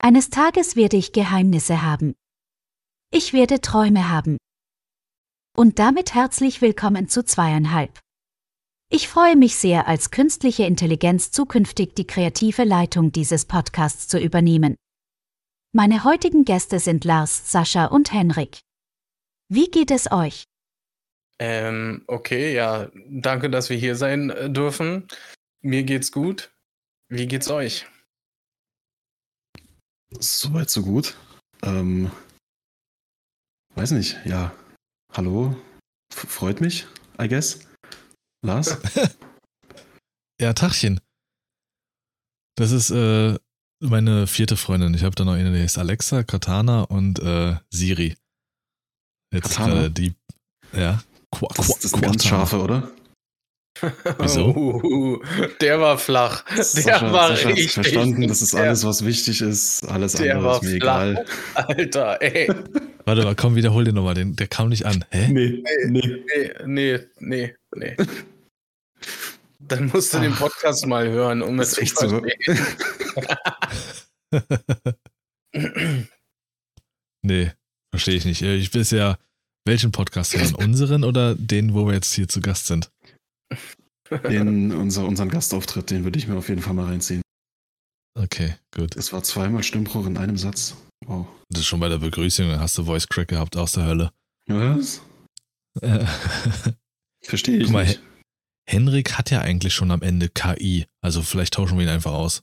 Eines Tages werde ich Geheimnisse haben. Ich werde Träume haben. Und damit herzlich willkommen zu zweieinhalb. Ich freue mich sehr, als künstliche Intelligenz zukünftig die kreative Leitung dieses Podcasts zu übernehmen. Meine heutigen Gäste sind Lars, Sascha und Henrik. Wie geht es euch? Ähm, okay, ja, danke, dass wir hier sein äh, dürfen. Mir geht's gut. Wie geht's euch? Soweit, so gut. Ähm, weiß nicht, ja. Hallo? F freut mich, I guess. Lars? ja, Tachchen. Das ist äh, meine vierte Freundin. Ich habe da noch eine, die heißt Alexa, Katana und äh, Siri. Jetzt gerade die. Ja. Qua, das, das ist ganz scharfe, oder? Wieso? Uh, der war flach. Der Sascha, war Sascha richtig. verstanden, das ist alles, was wichtig ist. Alles der andere ist mir egal. Alter, ey. Warte mal, komm, wiederhol den nochmal. Den, der kam nicht an. Hä? Nee, nee. Nee, nee, nee, nee. Dann musst du den Podcast mal hören, um es zu echt so. verstehen. nee, verstehe ich nicht. Ich weiß ja, welchen Podcast hören? Unseren oder den, wo wir jetzt hier zu Gast sind? Den, unser, unseren Gastauftritt, den würde ich mir auf jeden Fall mal reinziehen. Okay, gut. Es war zweimal Stimmbruch in einem Satz. Wow. Das ist schon bei der Begrüßung, dann hast du Voice Crack gehabt aus der Hölle. Was? Äh, Verstehe ich Guck mal, nicht. Henrik hat ja eigentlich schon am Ende KI, also vielleicht tauschen wir ihn einfach aus.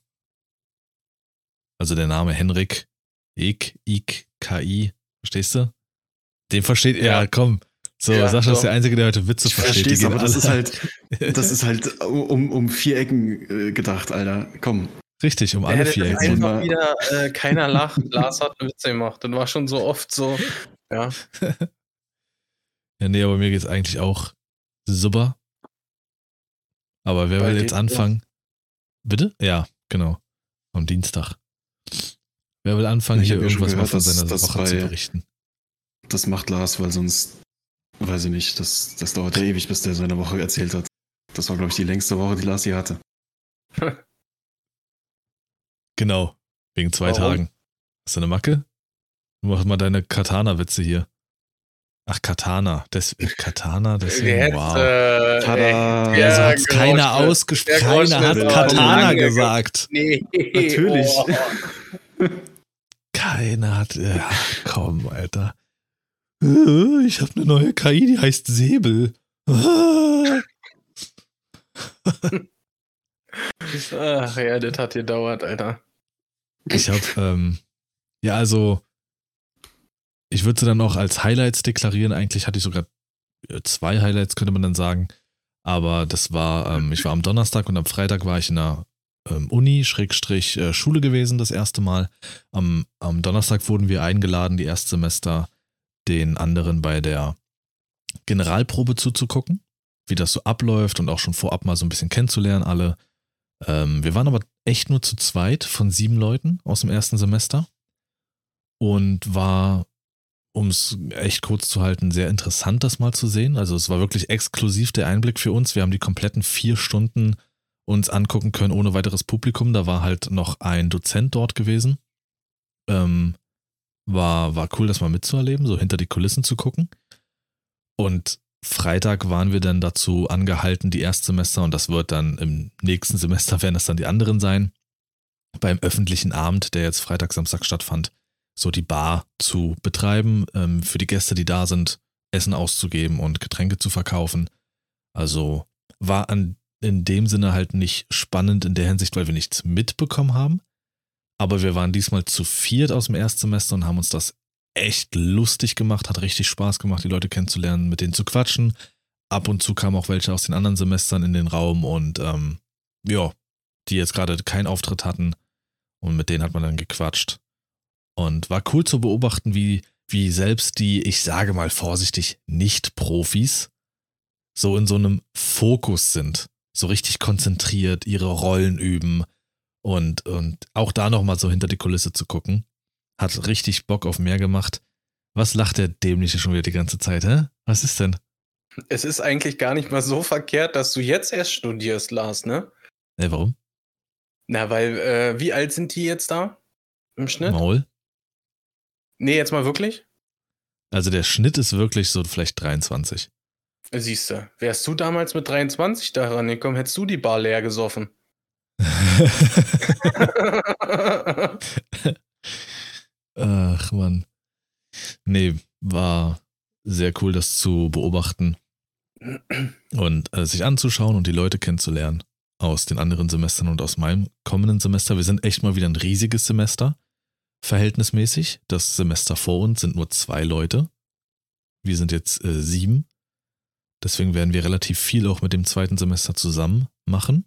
Also der Name Henrik, Ik, Ik, KI, verstehst du? Den versteht er, Ja. komm. So, Ja, Sascha ist doch. der Einzige, der heute Witze Ich versteht. es, aber das ist halt, das ist halt um, um vier Ecken äh, gedacht, Alter. Komm. Richtig, um Er alle vier Ecken. einfach Mal- wieder, äh, keiner lacht, Lars hat eine Witze gemacht. Das war schon so oft so. Ja. Ja, nee, aber mir geht's eigentlich auch super. Aber wer Bei will jetzt ja. anfangen? Bitte? Ja, genau. Am Dienstag. Wer will anfangen, Ich hier ja irgendwas mal gehört, von dass- seiner Woche zu berichten? Das macht Lars, weil sonst, weiß ich nicht, das, das dauert ja ewig, bis der seine Woche erzählt hat. Das war, glaube ich, die längste Woche, die Lars je hatte. Genau. Wegen zwei Warum? Tagen. Hast du eine Macke? Mach mal deine Katana-Witze hier. Ach, Katana. Des, Katana, deswegen, Jetzt, wow. äh, Tada! ey, ja, so der hat's keiner ausgesprochen. Keiner hat Katana gesagt. Nee. Natürlich. Oh. Keiner hat. Ja, komm, Alter. Äh, Ich habe eine neue KI, die heißt Säbel. Ah. Ach ja, das hat gedauert, Alter. Ich habe, ähm, ja, also, ich würde sie dann auch als Highlights deklarieren. Eigentlich hatte ich sogar äh, zwei Highlights, könnte man dann sagen. Aber das war, ähm, ich war am Donnerstag und am Freitag war ich in der ähm, Uni, Schrägstrich, äh, Schule gewesen, das erste Mal. Am, am Donnerstag wurden wir eingeladen, die Erstsemester den anderen bei der Generalprobe zuzugucken, wie das so abläuft und auch schon vorab mal so ein bisschen kennenzulernen, alle. Ähm, wir waren aber echt nur zu zweit von sieben Leuten aus dem ersten Semester und war, um es echt kurz zu halten, sehr interessant, das mal zu sehen. Also es war wirklich exklusiv der Einblick für uns. Wir haben die kompletten vier Stunden uns angucken können ohne weiteres Publikum. Da war halt noch ein Dozent dort gewesen. Ähm, war, war cool, das mal mitzuerleben, so hinter die Kulissen zu gucken. Und Freitag waren wir dann dazu angehalten, die Erstsemester, und das wird dann im nächsten Semester, werden es dann die anderen sein, beim öffentlichen Abend, der jetzt Freitag, Samstag stattfand, so die Bar zu betreiben, ähm, für die Gäste, die da sind, Essen auszugeben und Getränke zu verkaufen. Also war an, in dem Sinne halt nicht spannend in der Hinsicht, weil wir nichts mitbekommen haben. Aber wir waren diesmal zu viert aus dem Erstsemester und haben uns das echt lustig gemacht, hat richtig Spaß gemacht, die Leute kennenzulernen, mit denen zu quatschen. Ab und zu kamen auch welche aus den anderen Semestern in den Raum und ähm, ja, die jetzt gerade keinen Auftritt hatten und mit denen hat man dann gequatscht. Und war cool zu beobachten, wie, wie selbst die, ich sage mal vorsichtig, Nicht-Profis so in so einem Fokus sind, so richtig konzentriert, ihre Rollen üben und, und auch da nochmal so hinter die Kulisse zu gucken. Hat richtig Bock auf mehr gemacht. Was lacht der Dämliche schon wieder die ganze Zeit, hä? Was ist denn? Es ist eigentlich gar nicht mal so verkehrt, dass du jetzt erst studierst, Lars, ne? Ey, warum? Na, weil, äh, wie alt sind die jetzt da? Im Schnitt? Maul. Nee, jetzt mal wirklich? Also der Schnitt ist wirklich so vielleicht 23. Siehst du, wärst du damals mit 23 daran gekommen, hättest du die Bar leer gesoffen. Ach man. Nee, war sehr cool, das zu beobachten und äh, sich anzuschauen und die Leute kennenzulernen aus den anderen Semestern und aus meinem kommenden Semester. Wir sind echt mal wieder ein riesiges Semester, verhältnismäßig. Das Semester vor uns sind nur zwei Leute. Wir sind jetzt äh, sieben. Deswegen werden wir relativ viel auch mit dem zweiten Semester zusammen machen.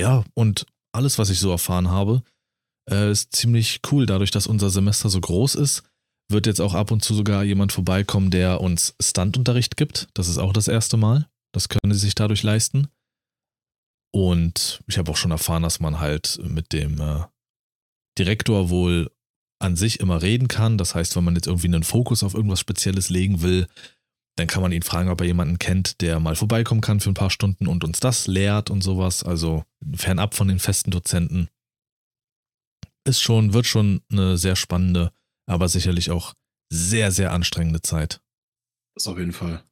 Ja, und alles, was ich so erfahren habe, äh, ist ziemlich cool. Dadurch, dass unser Semester so groß ist, wird jetzt auch ab und zu sogar jemand vorbeikommen, der uns Standunterricht gibt. Das ist auch das erste Mal. Das können sie sich dadurch leisten. Und ich habe auch schon erfahren, dass man halt mit dem äh, Direktor wohl an sich immer reden kann. Das heißt, wenn man jetzt irgendwie einen Fokus auf irgendwas Spezielles legen will, dann kann man ihn fragen, ob er jemanden kennt, der mal vorbeikommen kann für ein paar Stunden und uns das lehrt und sowas. Also fernab von den festen Dozenten. Ist schon, wird schon eine sehr spannende, aber sicherlich auch sehr, sehr anstrengende Zeit. Das auf jeden Fall.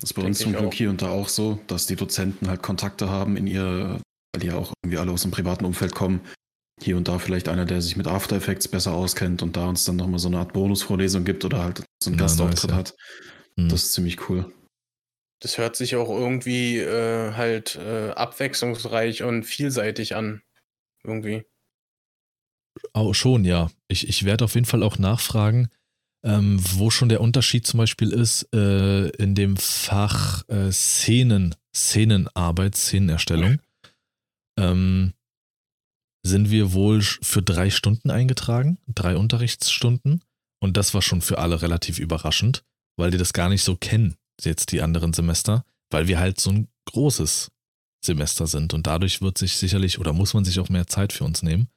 Das ist bei Denke uns zum Glück auch. hier und da auch so, dass die Dozenten halt Kontakte haben in ihr, weil die ja auch irgendwie alle aus dem privaten Umfeld kommen. Hier und da vielleicht einer, der sich mit After Effects besser auskennt und da uns dann nochmal so eine Art Bonusvorlesung gibt oder halt so einen Ja, Gastauftritt nice, ja. hat. Hm. Das ist ziemlich cool. Das hört sich auch irgendwie äh, halt äh, abwechslungsreich und vielseitig an. Irgendwie. Auch schon, ja. Ich, ich werde auf jeden Fall auch nachfragen, ähm, wo schon der Unterschied zum Beispiel ist äh, in dem Fach äh, Szenen, Szenenarbeit, Szenenerstellung. Ähm, sind wir wohl für drei Stunden eingetragen, drei Unterrichtsstunden. Und das war schon für alle relativ überraschend, weil die das gar nicht so kennen, jetzt die anderen Semester, weil wir halt so ein großes Semester sind. Und dadurch wird sich sicherlich oder muss man sich auch mehr Zeit für uns nehmen.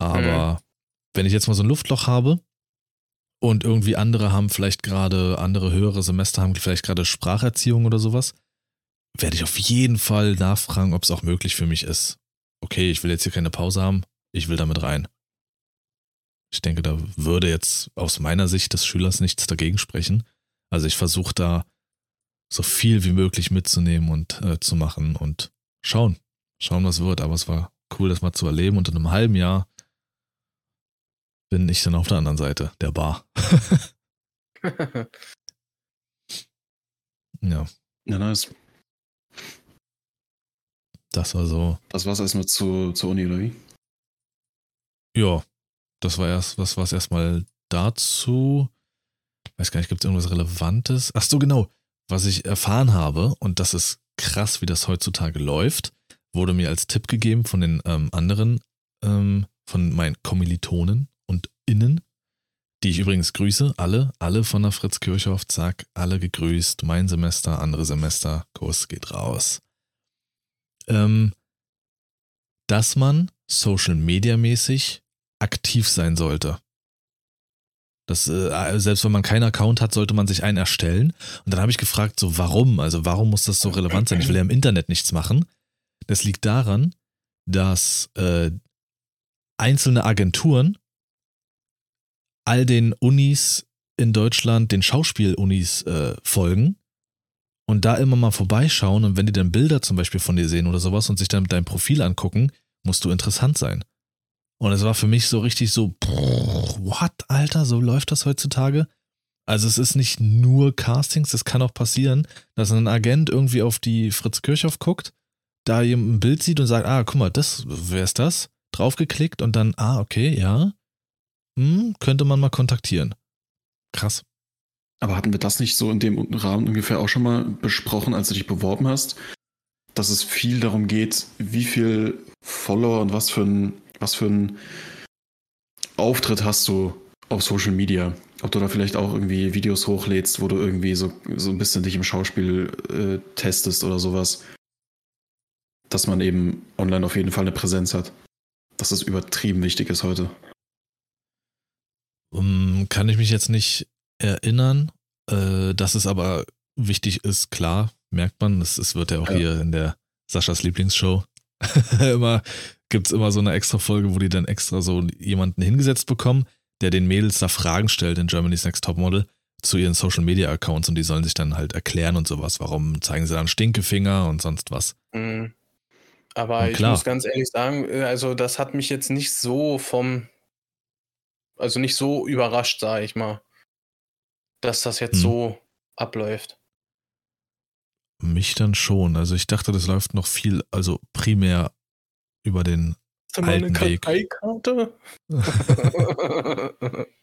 Aber wenn ich jetzt mal so ein Luftloch habe und irgendwie andere haben vielleicht gerade, andere höhere Semester haben vielleicht gerade Spracherziehung oder sowas, werde ich auf jeden Fall nachfragen, ob es auch möglich für mich ist. Okay, ich will jetzt hier keine Pause haben, ich will damit rein. Ich denke, da würde jetzt aus meiner Sicht des Schülers nichts dagegen sprechen. Also ich versuche da so viel wie möglich mitzunehmen und äh, zu machen und schauen, schauen, was wird. Aber es war cool, das mal zu erleben und in einem halben Jahr bin ich dann auf der anderen Seite der Bar. ja, Ja, nice. das war so. Das war's erstmal zu, zur Uni, oder wie? Ja, das war erst, was war es erstmal dazu? Weiß gar nicht, gibt es irgendwas Relevantes? Ach so, genau. Was ich erfahren habe, und das ist krass, wie das heutzutage läuft, wurde mir als Tipp gegeben von den ähm, anderen, ähm, von meinen Kommilitonen und Innen, die ich übrigens grüße, alle, alle von der Fritz Kirchhoff, zack, alle gegrüßt, mein Semester, andere Semester, Kurs geht raus. Ähm, dass man Social Media mäßig aktiv sein sollte. Das, äh, selbst wenn man keinen Account hat, sollte man sich einen erstellen. Und dann habe ich gefragt, so warum? Also warum muss das so relevant sein? Ich will ja im Internet nichts machen. Das liegt daran, dass äh, einzelne Agenturen all den Unis in Deutschland, den Schauspielunis äh, folgen und da immer mal vorbeischauen und wenn die dann Bilder zum Beispiel von dir sehen oder sowas und sich dann dein Profil angucken, musst du interessant sein. Und es war für mich so richtig so, what, Alter, so läuft das heutzutage? Also es ist nicht nur Castings, es kann auch passieren, dass ein Agent irgendwie auf die Fritz Kirchhoff guckt, da jemand ein Bild sieht und sagt, ah, guck mal, das, wer ist das? Draufgeklickt und dann, ah, okay, ja, hm, könnte man mal kontaktieren. Krass. Aber hatten wir das nicht so in dem Rahmen ungefähr auch schon mal besprochen, als du dich beworben hast? Dass es viel darum geht, wie viel Follower und was für ein, was für ein Auftritt hast du auf Social Media? Ob du da vielleicht auch irgendwie Videos hochlädst, wo du irgendwie so, so ein bisschen dich im Schauspiel äh, testest oder sowas. Dass man eben online auf jeden Fall eine Präsenz hat. Dass das übertrieben wichtig ist heute. Um, kann ich mich jetzt nicht erinnern. Äh, dass es aber wichtig ist, klar, merkt man. Es, es wird ja auch Ja. hier in der Saschas Lieblingsshow immer gibt es immer so eine extra Folge, wo die dann extra so jemanden hingesetzt bekommen, der den Mädels da Fragen stellt in Germany's Next Topmodel zu ihren Social Media Accounts und die sollen sich dann halt erklären und sowas. Warum zeigen sie dann Stinkefinger und sonst was? Mhm. Aber ich muss ganz ehrlich sagen, äh, also das hat mich jetzt nicht so vom, also nicht so überrascht, sage ich mal, dass das jetzt Hm. so abläuft. Mich dann schon. Also ich dachte, das läuft noch viel, also primär über den. Hast mal eine Alten Weg. Karteikarte?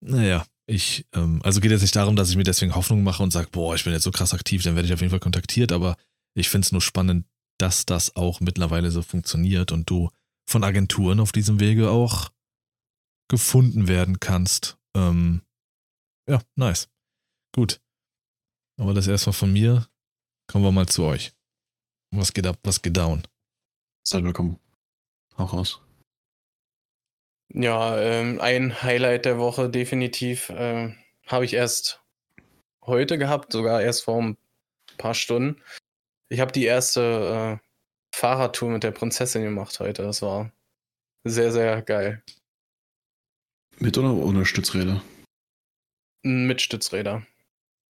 Naja, ich, ähm, also geht jetzt nicht darum, dass ich mir deswegen Hoffnung mache und sage, boah, ich bin jetzt so krass aktiv, dann werde ich auf jeden Fall kontaktiert, aber ich finde es nur spannend, dass das auch mittlerweile so funktioniert und du von Agenturen auf diesem Wege auch gefunden werden kannst. Ähm, ja, nice. Gut. Aber das erstmal von mir. Kommen wir mal zu euch. Was geht ab, was geht down? Seid willkommen. Auch raus. Ja, ähm, ein Highlight der Woche definitiv ähm, habe ich erst heute gehabt, sogar erst vor ein paar Stunden. Ich habe die erste äh, Fahrradtour mit der Prinzessin gemacht heute. Das war sehr, sehr geil. Mit oder ohne Stützräder? Mit Stützräder.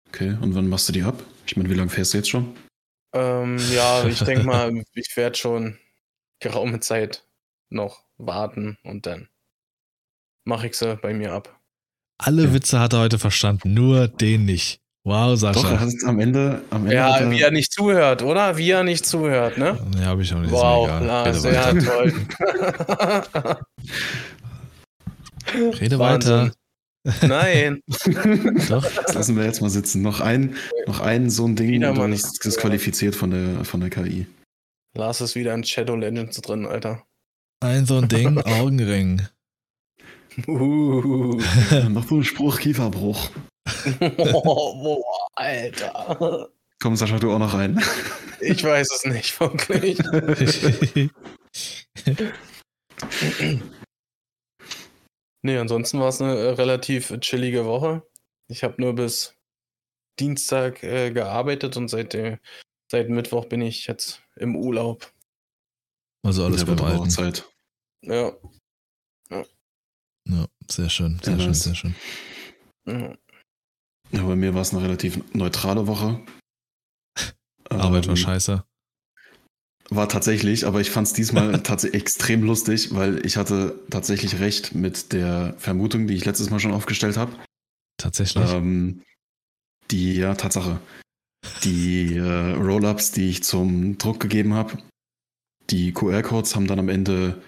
Okay, und wann machst du die ab? Ich meine, wie lange fährst du jetzt schon? Ähm, ja, ich denke mal, ich werde schon geraume Zeit noch warten und dann mache ich sie bei mir ab. Alle Ja. Witze hat er heute verstanden, nur den nicht. Wow, Doch, Sascha. hat am Ende, am Ende Ja, er, wie er nicht zuhört, oder? Wie er nicht zuhört, ne? Nee, habe ich auch nicht. Wow, Rede ja, weiter. toll. Rede Wahnsinn. weiter. Nein. Doch. das lassen wir jetzt mal sitzen. Noch ein, noch ein so ein Ding, Wieder und dann nicht ist disqualifiziert von der, von der KI. Lars ist wieder in Shadow Legends drin, Alter. Ein so ein Ding, Augenring. Uh. noch so ein Spruch, Kieferbruch. Boah, Alter. Komm, Sascha, du auch noch rein. Ich weiß es nicht, wirklich. Nee, ansonsten war es eine äh, relativ chillige Woche. Ich habe nur bis Dienstag äh, gearbeitet und seit, äh, seit Mittwoch bin ich jetzt im Urlaub. also alles Ja, beim Alten. Zeit. Ja. Ja, sehr schön, sehr Ja, schön, nice. sehr schön. ja. Ja, bei mir war es eine relativ neutrale Woche. Arbeit war Ähm, scheiße. War tatsächlich, aber ich fand es diesmal tatsächlich extrem lustig, weil ich hatte tatsächlich recht mit der Vermutung, die ich letztes Mal schon aufgestellt habe. Tatsächlich. Ähm, die, ja, Tatsache. Die äh, Roll-Ups, die ich zum Druck gegeben habe, die QR-Codes haben dann am Ende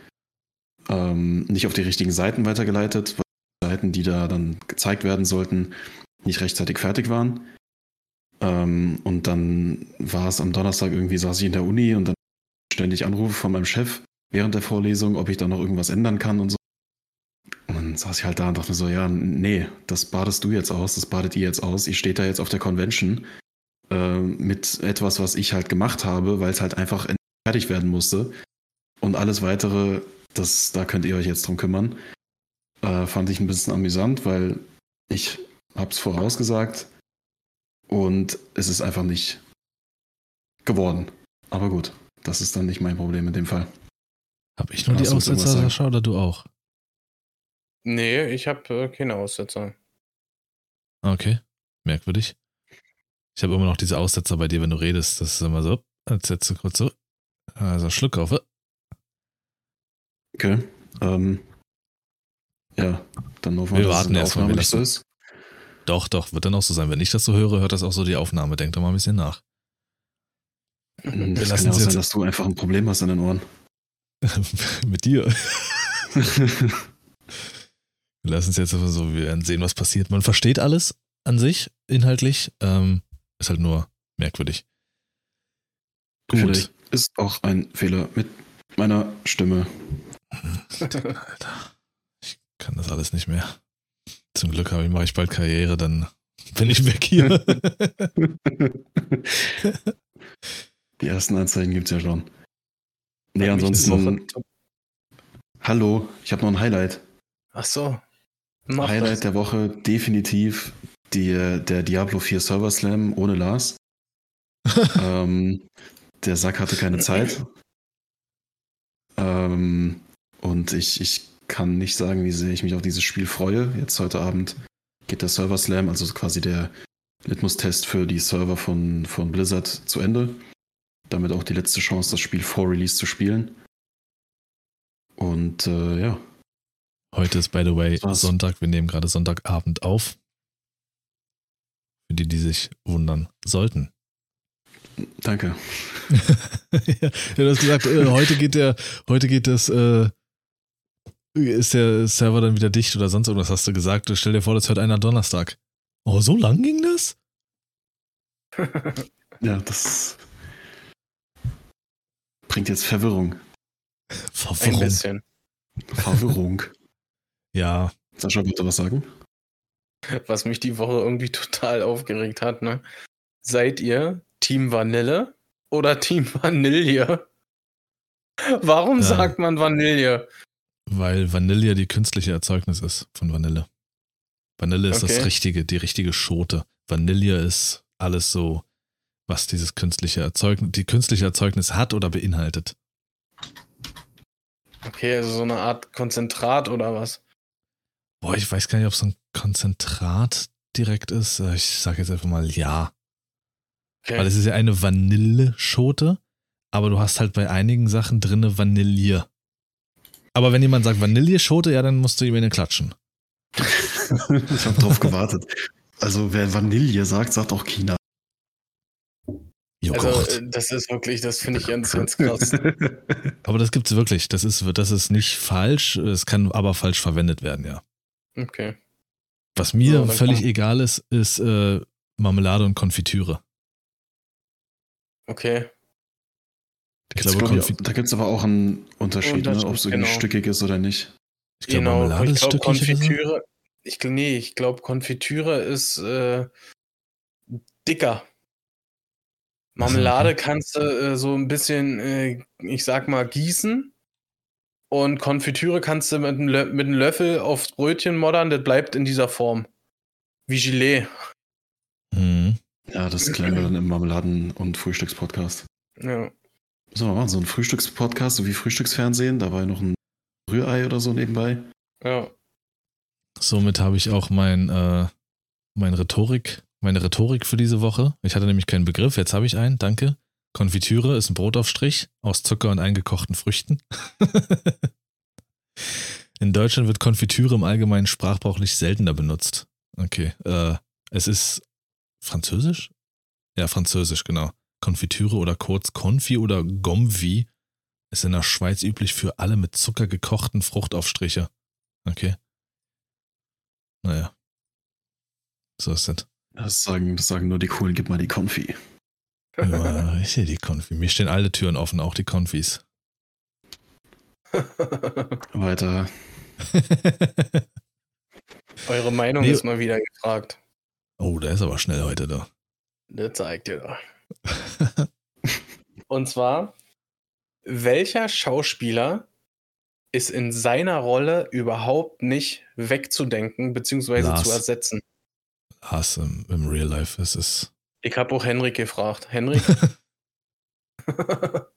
ähm, nicht auf die richtigen Seiten weitergeleitet, weil die Seiten, die da dann gezeigt werden sollten, nicht rechtzeitig fertig waren. Ähm, und dann war es am Donnerstag irgendwie, saß ich in der Uni und dann ständig Anrufe von meinem Chef während der Vorlesung, ob ich da noch irgendwas ändern kann und so. Und dann saß ich halt da und dachte mir so, ja, nee, das badest du jetzt aus, das badet ihr jetzt aus. Ich stehe da jetzt auf der Convention äh, mit etwas, was ich halt gemacht habe, weil es halt einfach fertig werden musste. Und alles weitere, das, da könnt ihr euch jetzt drum kümmern. Äh, fand ich ein bisschen amüsant, weil ich hab's vorausgesagt und es ist einfach nicht geworden. Aber gut, das ist dann nicht mein Problem in dem Fall. Hab ich nur die Aussetzer? Sascha, oder du auch? Nee, ich habe äh, keine Aussetzer. Okay, merkwürdig. Ich habe immer noch diese Aussetzer bei dir, wenn du redest. Das ist immer so, jetzt setzt du kurz so. Also Schluck auf. Okay. Ähm, ja, dann hoffen Wir wir, warten es in der erst mal, Aufnahme wenn das so so- ist. Doch, doch, wird dann auch so sein. Wenn ich das so höre, hört das auch so die Aufnahme. Denkt doch mal ein bisschen nach. Hm, Das lassen kann ja auch sein, jetzt- dass du einfach ein Problem hast in den Ohren. Mit dir. Wir lassen es jetzt einfach so, wir werden sehen, was passiert. Man versteht alles an sich, inhaltlich. Ähm, ist halt nur merkwürdig. Gut. Vielleicht ist auch ein Fehler mit meiner Stimme. Alter, ich kann das alles nicht mehr. Zum Glück habe ich, mache ich bald Karriere, dann bin ich weg hier. Die ersten Anzeigen gibt es ja schon. Nee, diese ansonsten, hallo, ich habe noch ein Highlight. Ach so. Mach Highlight das. der Woche definitiv die, der Diablo 4 Server Slam ohne Lars. ähm, der Sack hatte keine Zeit. Ähm, und ich, ich kann nicht sagen, wie sehr ich mich auf dieses Spiel freue. Jetzt heute Abend geht der Server Slam, also quasi der Litmus-Test für die Server von, von Blizzard zu Ende. Damit auch die letzte Chance, das Spiel vor Release zu spielen. Und äh, ja. Heute ist, by the way, Sonntag. Wir nehmen gerade Sonntagabend auf. Für die, die sich wundern sollten. Danke. ja, du hast gesagt, äh, heute geht der, heute geht das, äh, ist der Server dann wieder dicht oder sonst irgendwas, hast du gesagt. Stell dir vor, das hört einer Donnerstag. Oh, so lang ging das? ja, das bringt jetzt Verwirrung. Verwirrung. Ein bisschen. Verwirrung. ja. Sascha, wollte was sagen? Was mich die Woche irgendwie total aufgeregt hat, ne? Seid ihr Team Vanille oder Team Vanille? Warum ja. sagt man Vanille? Weil Vanille die künstliche Erzeugnis ist von Vanille. Vanille ist okay. das richtige, die richtige Schote. Vanille ist alles so, was dieses künstliche Erzeugnis, die künstliche Erzeugnis hat oder beinhaltet. Okay, also so eine Art Konzentrat oder was? Boah, ich weiß gar nicht, ob es ein Konzentrat direkt ist. Ich sage jetzt einfach mal ja. Okay. Weil es ist ja eine Vanilleschote, aber du hast halt bei einigen Sachen drinne Vanille. Aber wenn jemand sagt Vanilleschote, ja, dann musst du ihm eine klatschen. ich habe drauf gewartet. Also wer Vanille sagt, sagt auch China. Joghurt. Also, äh, das ist wirklich, das finde ich ganz, ganz krass. aber das gibt es wirklich. Das ist, das ist nicht falsch. Es kann aber falsch verwendet werden, ja. Okay. Was mir so, völlig egal ist, ist äh, Marmelade und Konfitüre. Okay. Ich glaube, Konfi da gibt es aber auch einen Unterschied, ne? ob es genau. stückig ist oder nicht. Ich glaube, genau, Marmelade ich glaub, ist Konfitüre. Ich, nee, ich glaube, Konfitüre ist äh, dicker. Marmelade kannst du äh, so ein bisschen, äh, ich sag mal, gießen. Und Konfitüre kannst du mit einem, mit einem Löffel aufs Brötchen moddern, das bleibt in dieser Form. Wie Gilet. Mhm. Ja, das klären wir dann im Marmeladen- und Frühstückspodcast. Ja. Müssen wir machen, so ein Frühstückspodcast, so wie Frühstücksfernsehen, da war ja noch ein Rührei oder so nebenbei. Ja. Somit habe ich auch mein, äh, mein Rhetorik meine Rhetorik für diese Woche. Ich hatte nämlich keinen Begriff, jetzt habe ich einen, danke. Konfitüre ist ein Brotaufstrich aus Zucker und eingekochten Früchten. In Deutschland wird Konfitüre im allgemeinen sprachbrauchlich seltener benutzt. Okay, äh, es ist französisch? Ja, französisch, genau. Konfitüre oder kurz Konfi oder Gomvi ist in der Schweiz üblich für alle mit Zucker gekochten Fruchtaufstriche. Okay. Naja. So ist das. Das sagen, das sagen nur die Coolen, gib mal die Konfi. Ja, ich sehe die Konfi. Mir stehen alle Türen offen, auch die Konfis. Weiter. Eure Meinung nee. ist mal wieder gefragt. Oh, der ist aber schnell heute da. Der zeigt dir doch. Und zwar, welcher Schauspieler ist in seiner Rolle überhaupt nicht wegzudenken bzw. zu ersetzen? Hass im, im Real Life. Es ist. Ich habe auch Henrik gefragt. Henrik?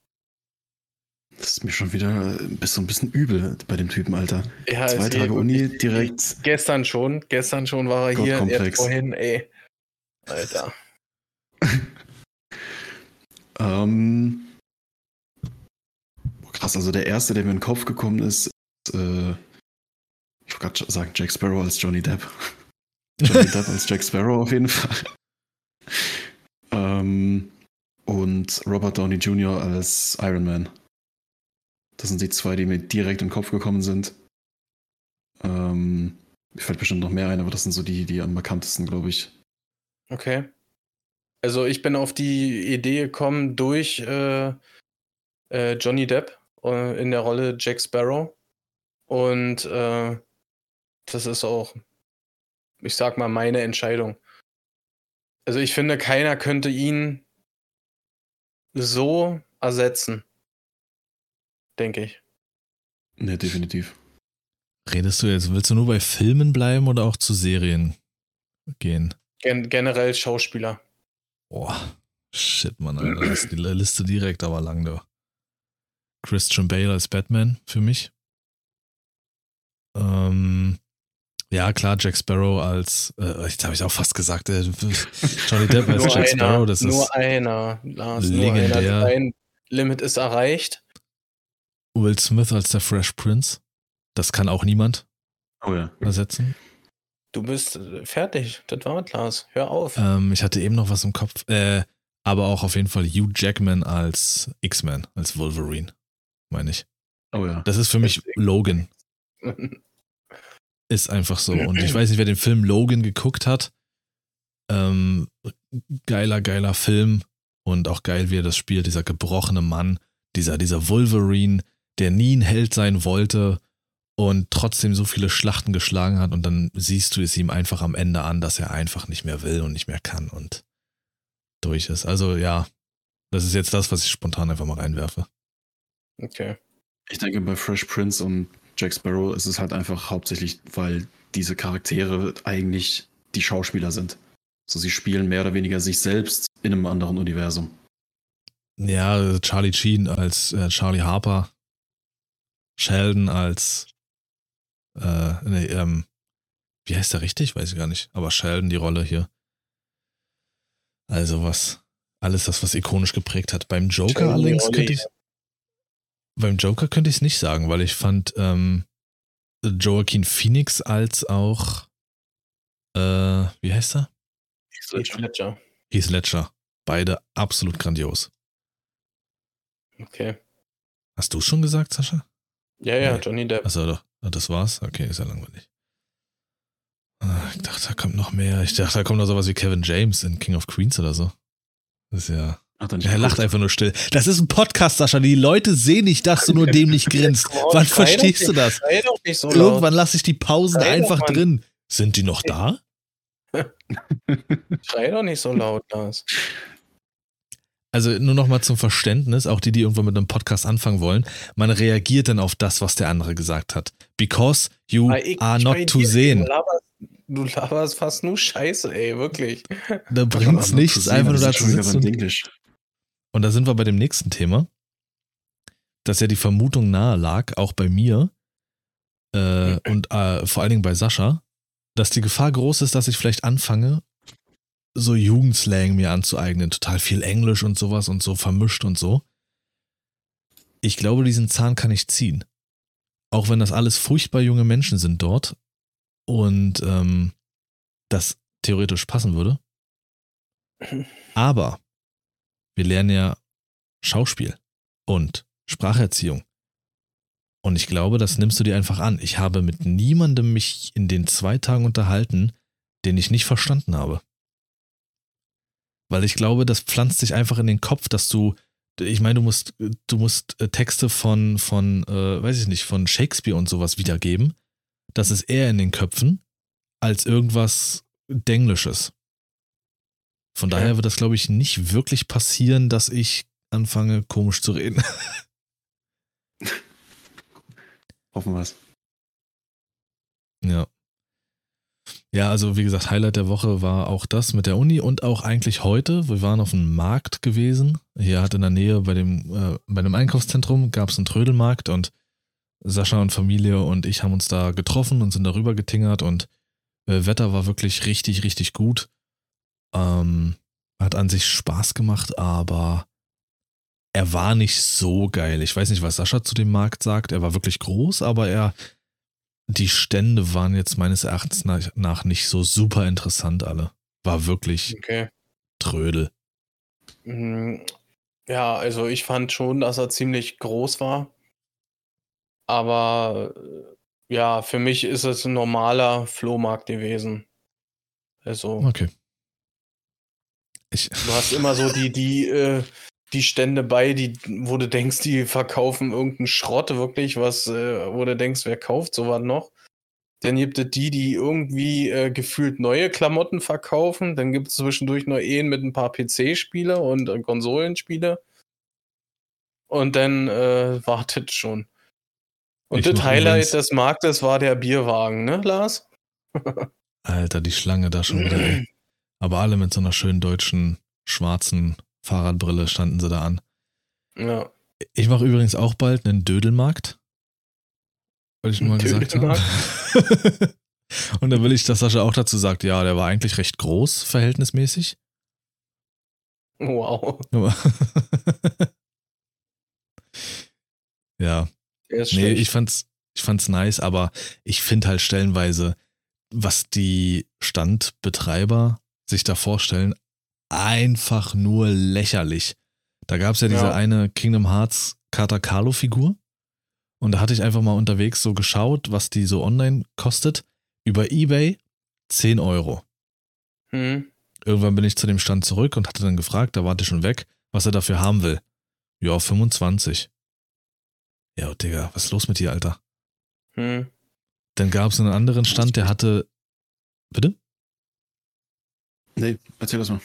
Das ist mir schon wieder so ein bisschen übel bei dem Typen, Alter. Ja, Zwei Tage Uni direkt. Gestern schon, gestern schon war er hier, jetzt vorhin, ey. Alter. ähm, krass, also der erste, der mir in den Kopf gekommen ist, ist äh, ich wollte gerade sagen, Jack Sparrow als Johnny Depp. Johnny Depp als Jack Sparrow auf jeden Fall. ähm, und Robert Downey Jr. als Iron Man. Das sind die zwei, die mir direkt in den Kopf gekommen sind. Ähm, mir fällt bestimmt noch mehr ein, aber das sind so die, die am markantesten, glaube ich. Okay. Also ich bin auf die Idee gekommen durch äh, äh, Johnny Depp äh, in der Rolle Jack Sparrow. Und äh, das ist auch ich sag mal, meine Entscheidung. Also ich finde, keiner könnte ihn so ersetzen. Denke ich. Ne, definitiv. Redest du jetzt, willst du nur bei Filmen bleiben oder auch zu Serien gehen? Gen generell Schauspieler. Boah, shit, Mann, Alter. Das ist die Liste direkt aber lang, du. Christian Bale als Batman für mich. Ähm, ja, klar, Jack Sparrow als, äh, jetzt habe ich auch fast gesagt, äh, Johnny Depp als nur Jack einer, Sparrow, das nur ist einer, Lars, legendär. nur einer. Dein Limit ist erreicht. Will Smith als der Fresh Prince. Das kann auch niemand Oh ja. ersetzen. Du bist fertig. Das war Lars. Hör auf. Ähm, ich hatte eben noch was im Kopf, äh, aber auch auf jeden Fall Hugh Jackman als X-Men, als Wolverine, meine ich. Oh ja. Das ist für mich Logan. Ist einfach so. Und ich weiß nicht, wer den Film Logan geguckt hat. Ähm, geiler, geiler Film. Und auch geil, wie er das spielt. Dieser gebrochene Mann, dieser, dieser Wolverine, der nie ein Held sein wollte und trotzdem so viele Schlachten geschlagen hat. Und dann siehst du es ihm einfach am Ende an, dass er einfach nicht mehr will und nicht mehr kann und durch ist. Also ja, das ist jetzt das, was ich spontan einfach mal reinwerfe. okay. Ich denke, bei Fresh Prince und Jack Sparrow ist es halt einfach hauptsächlich, weil diese Charaktere eigentlich die Schauspieler sind. So, sie spielen mehr oder weniger sich selbst in einem anderen Universum. Ja, Charlie Sheen als äh, Charlie Harper, Sheldon als äh, nee, ähm, wie heißt der richtig? Weiß ich gar nicht. Aber Sheldon die Rolle hier. Also was, alles das, was ikonisch geprägt hat. Beim Joker Sheldon allerdings könnte ich, beim Joker könnte ich es nicht sagen, weil ich fand ähm, Joaquin Phoenix als auch, äh, wie heißt er? Heath Ledger. Heath Ledger. Beide absolut grandios. Okay. Hast du schon gesagt, Sascha? Ja, ja, Nee. Johnny Depp. Achso, doch. Ah, Das war's? Okay, ist ja langweilig. Ah, Ich dachte, da kommt noch mehr. Ich dachte, da kommt noch sowas wie Kevin James in King of Queens oder so. Das ist ja. Hat er lacht einfach nur still. Das ist ein Podcast, Sascha. Die Leute sehen nicht, dass du nur dämlich grinst. Wann schrei verstehst doch du das? Schrei doch nicht so Irgendwann lasse ich die Pausen doch, einfach Mann. drin. Sind die noch da? Schrei doch nicht so laut, Lars. Also nur noch mal zum Verständnis, auch die, die irgendwann mit einem Podcast anfangen wollen. Man reagiert dann auf das, was der andere gesagt hat. Because you ich- are not to sehen. Du laberst, fast nur Scheiße, ey, wirklich. Da bringt's nichts, einfach nur das da ist zu schon wieder sitzen. Und- da sind wir bei dem nächsten Thema, dass ja die Vermutung nahe lag, auch bei mir äh, und äh, vor allen Dingen bei Sascha, dass die Gefahr groß ist, dass ich vielleicht anfange, so Jugendslang mir anzueignen, total viel Englisch und sowas und so vermischt und so. Ich glaube, diesen Zahn kann ich ziehen. Auch wenn das alles furchtbar junge Menschen sind dort und ähm, das theoretisch passen würde. Aber wir lernen ja Schauspiel und Spracherziehung. Und ich glaube, das nimmst du dir einfach an. Ich habe mit niemandem mich in den zwei Tagen unterhalten, den ich nicht verstanden habe. Weil ich glaube, das pflanzt sich einfach in den Kopf, dass du, ich meine, du musst, du musst äh, Texte von, von, äh, weiß ich nicht, von Shakespeare und sowas wiedergeben. Das ist eher in den Köpfen als irgendwas Denglisches. Von daher wird das, glaube ich, nicht wirklich passieren, dass ich anfange, komisch zu reden. Hoffen wir es. Ja. Ja, also wie gesagt, Highlight der Woche war auch das mit der Uni und auch eigentlich heute. Wir waren auf einem Markt gewesen. Hier hat in der Nähe bei dem, äh, bei einem Einkaufszentrum gab es einen Trödelmarkt und Sascha und Familie und ich haben uns da getroffen und sind darüber getingert und äh, Wetter war wirklich richtig, richtig gut. Ähm, hat an sich Spaß gemacht, aber er war nicht so geil. Ich weiß nicht, was Sascha zu dem Markt sagt. Er war wirklich groß, aber er, die Stände waren jetzt meines Erachtens nach, nicht so super interessant alle. War wirklich Okay. Trödel. Mm, Ja, also ich fand schon, dass er ziemlich groß war. Aber äh, ja, für mich ist es ein normaler Flohmarkt gewesen. Also, Okay. Ich, du hast immer so die, die, äh, die Stände bei, die, wo du denkst, die verkaufen irgendeinen Schrott wirklich, was, äh, wo du denkst, wer kauft sowas noch? Dann gibt es die, die irgendwie äh, gefühlt neue Klamotten verkaufen. Dann gibt es zwischendurch noch Ehen mit ein paar PC-Spiele und äh, Konsolenspiele. Und dann äh, wartet schon. Und Ich das Highlight übrigens- des Marktes war der Bierwagen, ne, Lars? Alter, die Schlange da schon wieder. Aber alle mit so einer schönen deutschen, schwarzen Fahrradbrille standen sie da an. Ja. Ich mache übrigens auch bald einen Dödelmarkt. Weil ich mal gesagt habe. Und dann will ich, dass Sascha auch dazu sagt, ja, der war eigentlich recht groß, verhältnismäßig. Wow. Ja, nee, schlecht. ich fand's, ich fand's nice, aber ich finde halt stellenweise, was die Standbetreiber sich da vorstellen, einfach nur lächerlich. Da gab's ja diese Ja. eine Kingdom Hearts Kata Carlo Figur. Und da hatte ich einfach mal unterwegs so geschaut, was die so online kostet. Über Ebay 10 Euro. Hm. Irgendwann bin ich zu dem Stand zurück und hatte dann gefragt, da war der schon weg, was er dafür haben will. Ja, 25. Ja, Digga, was ist los mit dir, Alter? Hm. Dann gab es einen anderen Stand, der hatte. Bitte? Nee, erzähl das mal.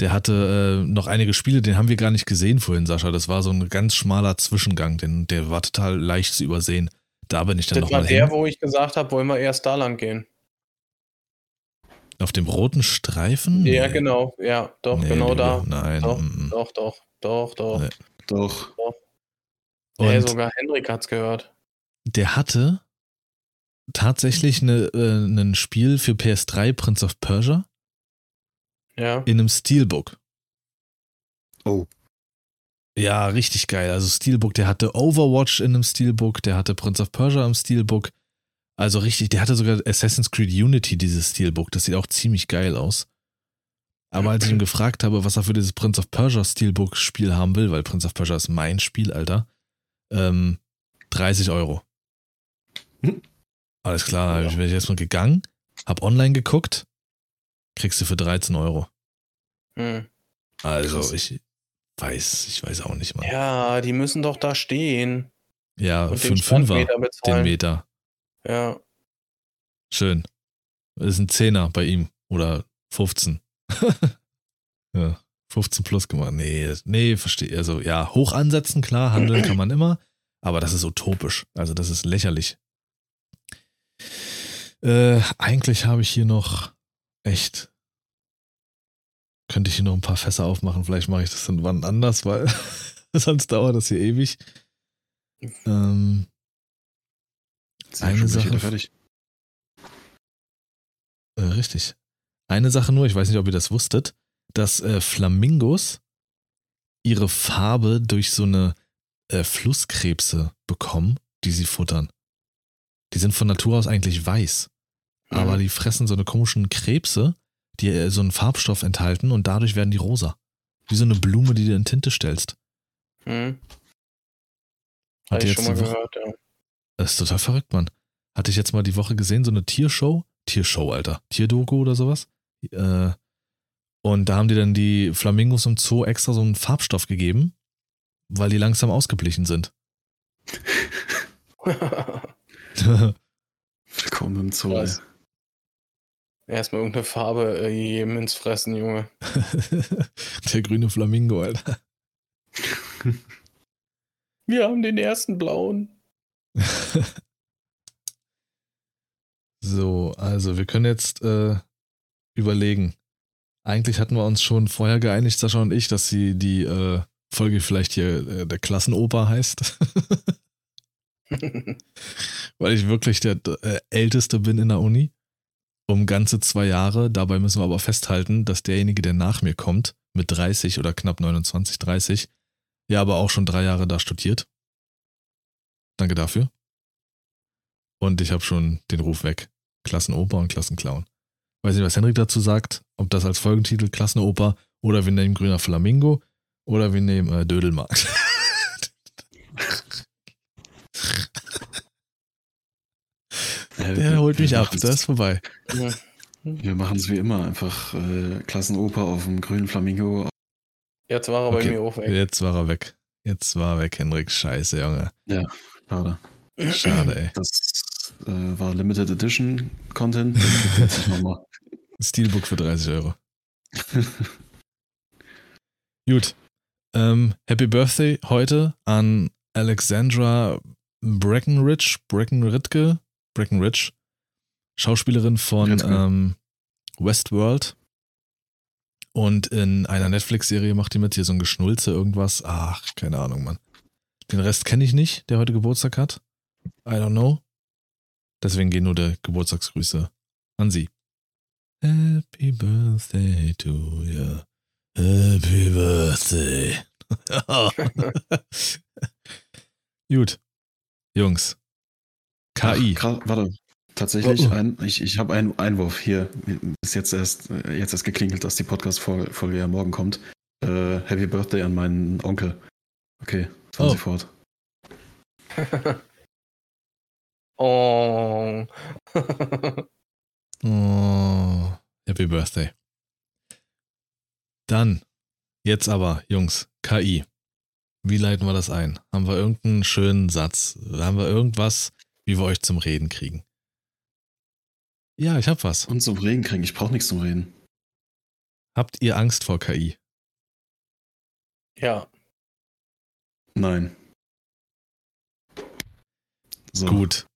Der hatte äh, noch einige Spiele, den haben wir gar nicht gesehen vorhin, Sascha. Das war so ein ganz schmaler Zwischengang, den, der war total leicht zu übersehen. Da bin ich dann Das war nochmal der, hin. wo ich gesagt habe, wollen wir erst da lang gehen. Auf dem roten Streifen? Ja, Nee. genau. Ja, doch, Nee, genau da. Nein. Doch, mm, mm. Doch, doch, doch, doch. Nee. Doch. Hey, Und sogar Henrik hat's gehört. der hatte tatsächlich eine, äh, ein Spiel für PS3, Prince of Persia, Ja. in einem Steelbook. Oh. Ja, richtig geil. Also Steelbook, der hatte Overwatch in einem Steelbook, der hatte Prince of Persia im Steelbook. Also richtig, der hatte sogar Assassin's Creed Unity, dieses Steelbook. Das sieht auch ziemlich geil aus. Aber als ich ihn gefragt habe, was er für dieses Prince of Persia Steelbook-Spiel haben will, weil Prince of Persia ist mein Spiel, Alter, ähm, 30 Euro. Hm. Alles klar, da bin ich jetzt mal gegangen, hab online geguckt, kriegst du für 13 Euro. Hm. Also Krass. ich weiß, ich weiß auch nicht, Mann. Ja, die müssen doch da stehen. Ja, für einen Fünfer, den. Meter. Ja. Schön. Das ist ein Zehner bei ihm. Oder 15. ja, 15 plus gemacht. Nee, nee, verstehe. Also ja, hoch ansetzen, klar, handeln kann man immer. Aber das ist utopisch. Also das ist lächerlich. Äh, eigentlich habe ich hier noch echt. Könnte ich hier noch ein paar Fässer aufmachen. Vielleicht mache ich das dann wann anders, weil sonst dauert das hier ewig. Ähm, Eine Sache- fertig. Äh, richtig. Eine Sache nur, ich weiß nicht, ob ihr das wusstet, dass äh, Flamingos ihre Farbe durch so eine äh, Flusskrebse bekommen, die sie futtern. Die sind von Natur aus eigentlich weiß. Aber Mhm. die fressen so eine komischen Krebse, die äh, so einen Farbstoff enthalten und dadurch werden die rosa. Wie so eine Blume, die du in Tinte stellst. Hm. Hat Habe ihr ich schon jetzt mal gehört, ja. Das ist total verrückt, Mann. Hatte ich jetzt mal die Woche gesehen, so eine Tiershow. Tiershow, Alter. Tierdoku oder sowas. Äh, und da haben die dann die Flamingos im Zoo extra so einen Farbstoff gegeben, weil die langsam ausgeblichen sind. Willkommen im Zoo. Krass. Erstmal irgendeine Farbe äh, jedem ins Fressen, Junge. Der grüne Flamingo, Alter. Wir haben den ersten blauen. so, also wir können jetzt äh, überlegen. Eigentlich hatten wir uns schon vorher geeinigt, Sascha und ich, dass sie die äh, Folge vielleicht hier äh, der Klassenoper heißt. weil ich wirklich der äh, Älteste bin in der Uni. Um ganze zwei Jahre. Dabei müssen wir aber festhalten, dass derjenige, der nach mir kommt, mit 30 oder knapp 29, 30, ja aber auch schon drei Jahre da studiert. Danke dafür. Und ich habe schon den Ruf weg. Klassenoper und Klassenclown. Weiß nicht, was Henrik dazu sagt, ob das als Folgentitel Klassenoper oder wir nehmen Grüner Flamingo oder wir nehmen äh, Dödelmarkt. Ja, Der holt mich ab, das ist vorbei. Ja. Wir machen es wie immer. Einfach äh, Klassenoper auf dem grünen Flamingo. Jetzt war er Okay. bei mir auch weg. Jetzt war er weg. Jetzt war er weg, Henrik. Scheiße, Junge. Schade. Schade, ey. Das äh, war Limited Edition Content. Steelbook für 30 Euro. Gut. Ähm, Happy Birthday heute an Alexandra Breckenridge, Breckenridge, Breckenridge, Schauspielerin von Rittke. ähm, Westworld Und in einer Netflix-Serie macht die mit hier so ein Geschnulze, irgendwas. Ach, keine Ahnung, Mann. Den Rest kenne ich nicht, der heute Geburtstag hat. I don't know. Deswegen gehen nur die Geburtstagsgrüße an sie. Happy Birthday to you. Happy Birthday. Gut. Jungs. KI. Ach, warte. Tatsächlich, Oh, ein, ich, ich habe einen Einwurf hier. Ist jetzt erst, äh, jetzt erst geklingelt, dass die Podcast-Folge ja morgen kommt. Äh, Happy Birthday an meinen Onkel. Okay, fahren Oh. Sie fort. oh. Oh, happy Birthday. Dann, jetzt aber, Jungs, KI. Wie leiten wir das ein? Haben wir irgendeinen schönen Satz? Haben wir irgendwas, wie wir euch zum Reden kriegen? Ja, ich hab was. Und zum Reden kriegen. Ich brauche nichts zum Reden. Habt ihr Angst vor KI? ja. Nein. So. Gut.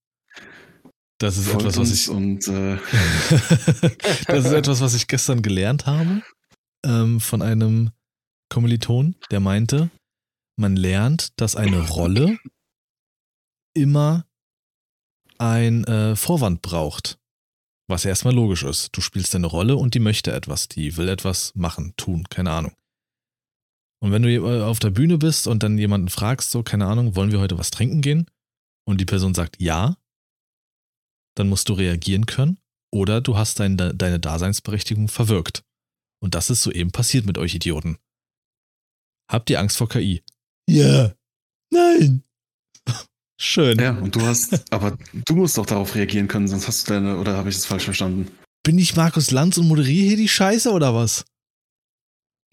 Das ist Folgt etwas, was ich. und äh, das ist etwas, was ich gestern gelernt habe ähm, von einem Kommiliton, der meinte, man lernt, dass eine Rolle immer ein äh, Vorwand braucht. Was erstmal logisch ist. Du spielst eine Rolle und die möchte etwas, die will etwas machen, tun, keine Ahnung. Und wenn du äh, auf der Bühne bist und dann jemanden fragst, so, keine Ahnung, wollen wir heute was trinken gehen? Und die Person sagt ja, dann musst du reagieren können oder du hast dein, deine Daseinsberechtigung verwirkt. Und das ist soeben passiert mit euch Idioten. Habt ihr Angst vor KI? Ja. Nein. Schön. ja, und du hast, aber du musst doch darauf reagieren können, sonst hast du deine, oder habe ich es falsch verstanden? Bin ich Markus Lanz und moderiere hier die Scheiße oder was?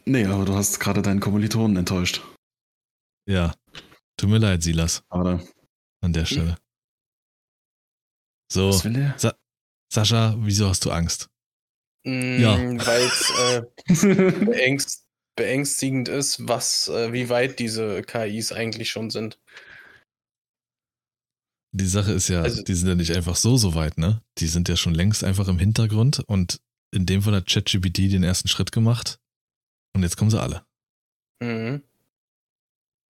Nee, aber du hast gerade deinen Kommilitonen enttäuscht. Ja. Tut mir leid, Silas, Aber an der Stelle. So, was will der? Sascha, wieso hast du Angst? Mm, Ja. Weil es äh, beängst, beängstigend ist, was, äh, wie weit diese KIs eigentlich schon sind. Die Sache ist ja, Also- die sind ja nicht einfach so, so weit, ne? Die sind ja schon längst einfach im Hintergrund und in dem Fall hat ChatGPT den ersten Schritt gemacht und jetzt kommen sie alle. Mhm.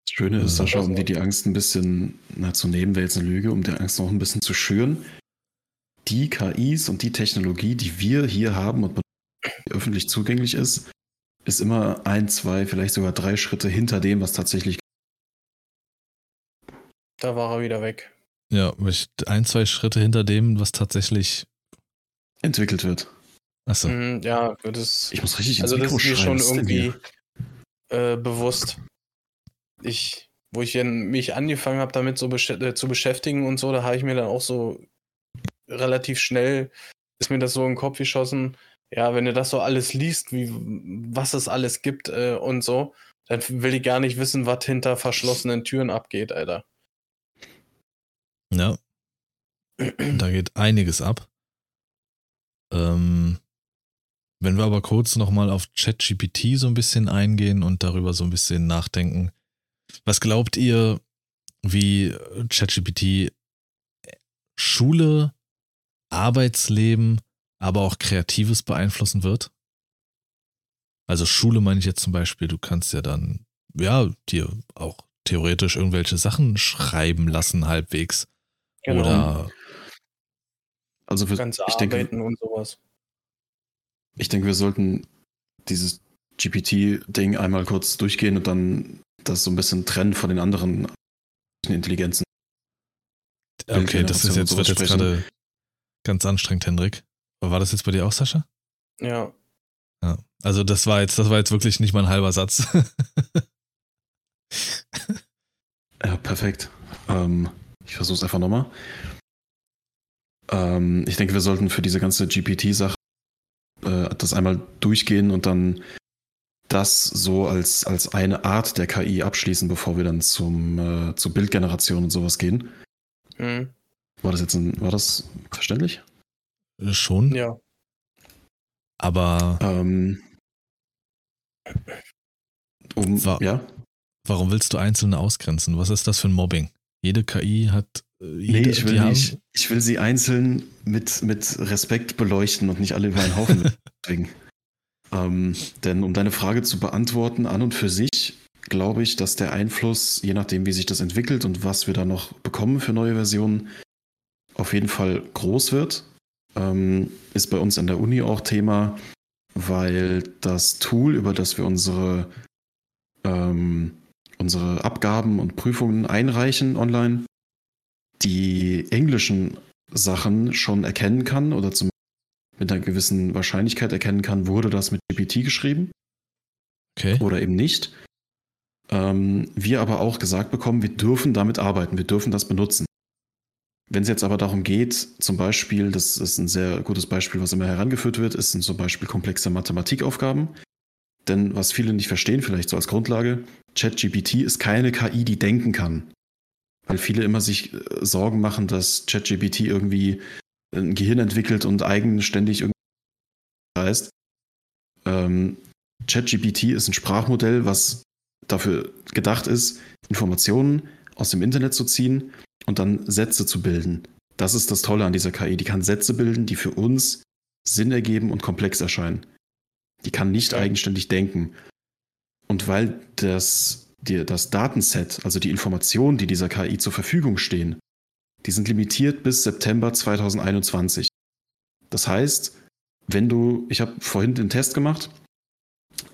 Das Schöne ist, Sascha, um dir die Angst ein bisschen na, zu nehmen, wäre jetzt eine Lüge, um die Angst noch ein bisschen zu schüren. Die KIs und die Technologie, die wir hier haben und die öffentlich zugänglich ist, ist immer ein, zwei, vielleicht sogar drei Schritte hinter dem, was tatsächlich. Da war er wieder weg. Ja, ich- ein, zwei Schritte hinter dem, was tatsächlich. entwickelt wird. Achso. Mhm, ja, das, Ich muss richtig ins also das Mikro ist mir schon irgendwie äh, bewusst. Ich, wo ich mich angefangen habe, damit so besch äh, zu beschäftigen und so, da habe ich mir dann auch so relativ schnell ist mir das so in den Kopf geschossen. Ja, wenn du das so alles liest, wie was es alles gibt äh, und so, dann will ich gar nicht wissen, was hinter verschlossenen Türen abgeht, Alter. Ja, da geht einiges ab. Ähm, wenn wir aber kurz nochmal auf ChatGPT so ein bisschen eingehen und darüber so ein bisschen nachdenken. Was glaubt ihr, wie ChatGPT Schule, Arbeitsleben, aber auch Kreatives beeinflussen wird? Also Schule meine ich jetzt zum Beispiel, du kannst ja dann, ja, dir auch theoretisch irgendwelche Sachen schreiben lassen, halbwegs. Genau. Oder Also wir, ganze ich denke, Arbeiten und sowas. ich denke, wir sollten dieses GPT-Ding einmal kurz durchgehen und dann das so ein bisschen trennen von den anderen Intelligenzen. Okay, das ist jetzt, wird jetzt gerade ganz anstrengend, Hendrik. War das jetzt bei dir auch, Sascha? Ja. Ja. Also das war jetzt, das war jetzt wirklich nicht mal ein halber Satz. Ja, perfekt. Ähm, ich versuche es einfach nochmal. Ähm, ich denke, wir sollten für diese ganze GPT-Sache äh, das einmal durchgehen und dann das so als, als eine Art der KI abschließen, bevor wir dann zum, äh, zur Bildgeneration und sowas gehen. Mhm. War das jetzt ein, war das verständlich? Schon, Ja. aber Ähm, um, Wa- ja? warum willst du Einzelne ausgrenzen? Was ist das für ein Mobbing? Jede KI hat. äh, Jede, Nee, ich will nicht. Ich will sie einzeln mit, mit Respekt beleuchten und nicht alle über einen Haufen. Deswegen. Ähm, denn um deine Frage zu beantworten, an und für sich glaube ich, dass der Einfluss, je nachdem, wie sich das entwickelt und was wir da noch bekommen für neue Versionen, auf jeden Fall groß wird. Ähm, ist bei uns an der Uni auch Thema, weil das Tool, über das wir unsere, ähm, unsere Abgaben und Prüfungen einreichen online, die englischen Sachen schon erkennen kann oder zum, mit einer gewissen Wahrscheinlichkeit erkennen kann, wurde das mit GPT geschrieben Okay. oder eben nicht. Ähm, wir aber auch gesagt bekommen, wir dürfen damit arbeiten, wir dürfen das benutzen. Wenn es jetzt aber darum geht, zum Beispiel, das ist ein sehr gutes Beispiel, was immer herangeführt wird, ist sind zum Beispiel komplexe Mathematikaufgaben. Denn was viele nicht verstehen, vielleicht so als Grundlage, ChatGPT ist keine KI, die denken kann. Weil viele immer sich äh, Sorgen machen, dass ChatGPT irgendwie ein Gehirn entwickelt und eigenständig irgendwie heißt. Ähm, ChatGPT ist ein Sprachmodell, was dafür gedacht ist, Informationen aus dem Internet zu ziehen und dann Sätze zu bilden. Das ist das Tolle an dieser KI. Die kann Sätze bilden, die für uns Sinn ergeben und komplex erscheinen. Die kann nicht Ja. eigenständig denken. Und weil das, die, das Datenset, also die Informationen, die dieser KI zur Verfügung stehen, die sind limitiert bis September 2021. Das heißt, wenn du, ich habe vorhin den Test gemacht,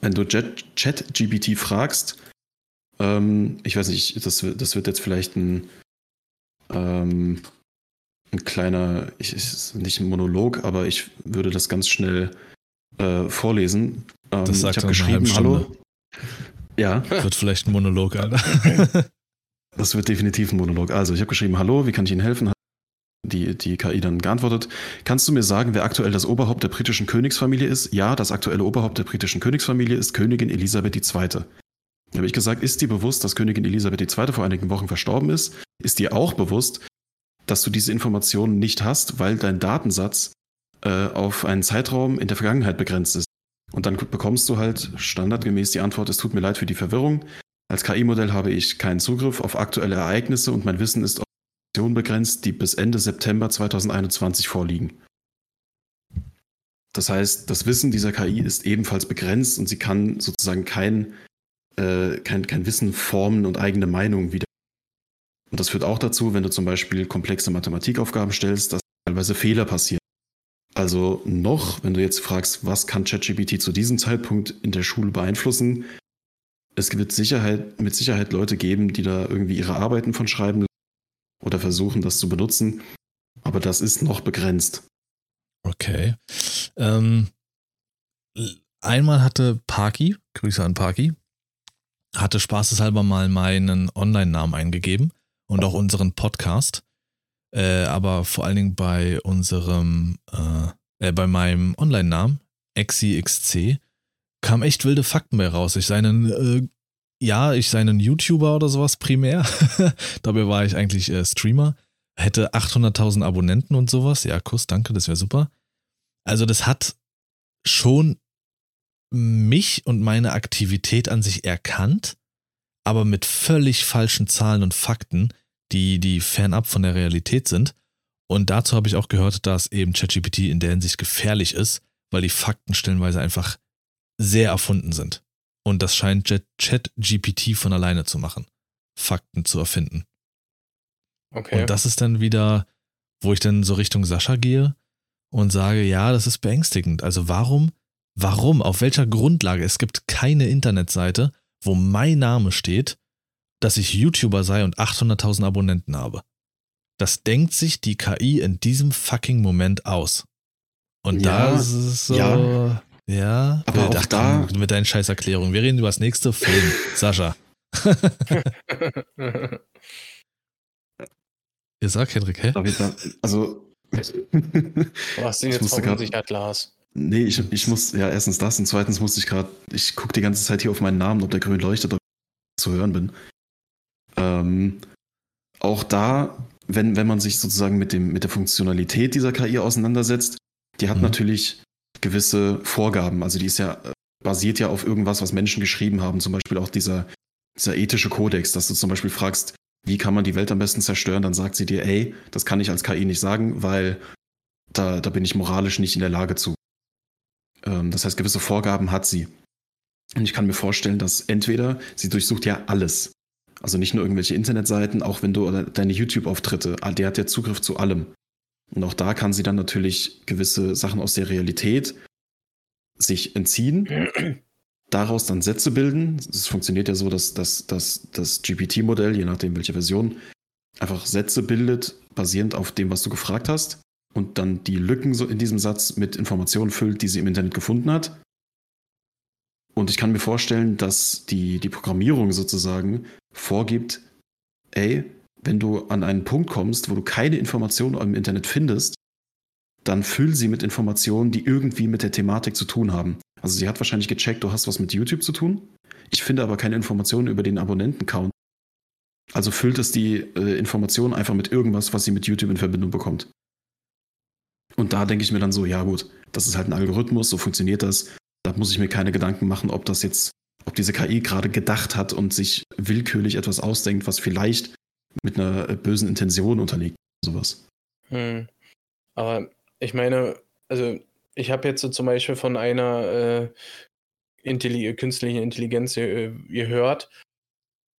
wenn du Jet- ChatGPT fragst, ähm, ich weiß nicht, das, wird- das wird jetzt vielleicht ein, ähm, ein kleiner, ich, ist nicht ein Monolog, aber ich würde das ganz schnell äh, vorlesen. Ähm, Das sagt ich habe geschrieben, hallo. Ja, Wird vielleicht ein Monolog, Alter. das wird definitiv ein Monolog. Also, ich habe geschrieben, hallo, wie kann ich Ihnen helfen? Die, die KI dann geantwortet. Kannst du mir sagen, wer aktuell das Oberhaupt der britischen Königsfamilie ist? Ja, das aktuelle Oberhaupt der britischen Königsfamilie ist Königin Elisabeth II. Habe ich gesagt, ist dir bewusst, dass Königin Elisabeth II. vor einigen Wochen verstorben ist? Ist dir auch bewusst, dass du diese Informationen nicht hast, weil dein Datensatz äh, auf einen Zeitraum in der Vergangenheit begrenzt ist? Und dann bekommst du halt standardgemäß die Antwort, es tut mir leid für die Verwirrung. Als KI-Modell habe ich keinen Zugriff auf aktuelle Ereignisse und mein Wissen ist auf Informationen begrenzt, die bis Ende September 2021 vorliegen. Das heißt, das Wissen dieser KI ist ebenfalls begrenzt und sie kann sozusagen kein, äh, kein, kein Wissen formen und eigene Meinungen wieder. Und das führt auch dazu, wenn du zum Beispiel komplexe Mathematikaufgaben stellst, dass teilweise Fehler passieren. Also noch, wenn du jetzt fragst, was kann ChatGPT zu diesem Zeitpunkt in der Schule beeinflussen, es wird Sicherheit, mit Sicherheit Leute geben, die da irgendwie ihre Arbeiten von schreiben oder versuchen, das zu benutzen. Aber das ist noch begrenzt. Okay. Ähm, einmal hatte Parky, Grüße an Parky, hatte spaßeshalber mal meinen Online-Namen eingegeben und auch unseren Podcast. Äh, aber vor allen Dingen bei unserem, äh, äh, bei meinem Online-Namen, XCXC, kam echt wilde Fakten bei raus. Ich sei einen, äh, ja, ich sei einen YouTuber oder sowas primär. Dabei war ich eigentlich äh, Streamer. Hätte 800.000 Abonnenten und sowas. Ja, Kuss, danke, das wäre super. Also das hat schon mich und meine Aktivität an sich erkannt, aber mit völlig falschen Zahlen und Fakten, die, die fernab von der Realität sind. Und dazu habe ich auch gehört, dass eben ChatGPT in der Hinsicht gefährlich ist, weil die Fakten stellenweise einfach sehr erfunden sind. Und das scheint ChatGPT von alleine zu machen, Fakten zu erfinden. Okay. Und das ist dann wieder, wo ich dann so Richtung Sascha gehe und sage, ja, das ist beängstigend. Also warum, warum, auf welcher Grundlage? Es gibt keine Internetseite, wo mein Name steht, dass ich YouTuber sei und 800.000 Abonnenten habe. Das denkt sich die KI in diesem fucking Moment aus. Und Ja, da ist es so, ja. ja, Aber wild. auch Ach, da- mit deinen scheiß Erklärungen. Wir reden über das nächste Film. Sascha. Ihr sagt, Henrik, hä? Darf ich da, also. Was denn Ich jetzt verunsichert, Lars? Nee, ich, ich muss, ja, erstens das und zweitens musste ich gerade, ich gucke die ganze Zeit hier auf meinen Namen, ob der grün leuchtet, ob ich zu hören bin. Ähm, auch da, wenn, wenn man sich sozusagen mit, dem, mit der Funktionalität dieser KI auseinandersetzt, die hat Mhm. natürlich gewisse Vorgaben. Also die ist ja, basiert ja auf irgendwas, was Menschen geschrieben haben, zum Beispiel auch dieser, dieser ethische Kodex, dass du zum Beispiel fragst, wie kann man die Welt am besten zerstören, dann sagt sie dir, ey, das kann ich als KI nicht sagen, weil da, da bin ich moralisch nicht in der Lage zu. Ähm, das heißt, gewisse Vorgaben hat sie. Und ich kann mir vorstellen, dass entweder sie durchsucht ja alles. Also nicht nur irgendwelche Internetseiten, auch wenn du deine YouTube-Auftritte, ah, der hat ja Zugriff zu allem. Und auch da kann sie dann natürlich gewisse Sachen aus der Realität sich entziehen, daraus dann Sätze bilden. Es funktioniert ja so, dass, dass, dass das GPT-Modell, je nachdem welche Version, einfach Sätze bildet, basierend auf dem, was du gefragt hast, und dann die Lücken in diesem Satz mit Informationen füllt, die sie im Internet gefunden hat. Und ich kann mir vorstellen, dass die, die Programmierung sozusagen vorgibt, ey, wenn du an einen Punkt kommst, wo du keine Informationen im Internet findest, dann füll sie mit Informationen, die irgendwie mit der Thematik zu tun haben. Also sie hat wahrscheinlich gecheckt, du hast was mit YouTube zu tun. Ich finde aber keine Informationen über den Abonnenten-Count. Also füllt es die äh, Informationen einfach mit irgendwas, was sie mit YouTube in Verbindung bekommt. Und da denke ich mir dann so, ja gut, das ist halt ein Algorithmus, so funktioniert das. Da muss ich mir keine Gedanken machen, ob das jetzt, ob diese KI gerade gedacht hat und sich willkürlich etwas ausdenkt, was vielleicht mit einer äh, bösen Intention unterliegt. Sowas. Hm. Aber ich meine, also ich habe jetzt so zum Beispiel von einer äh, Intelli künstlichen Intelligenz äh, gehört,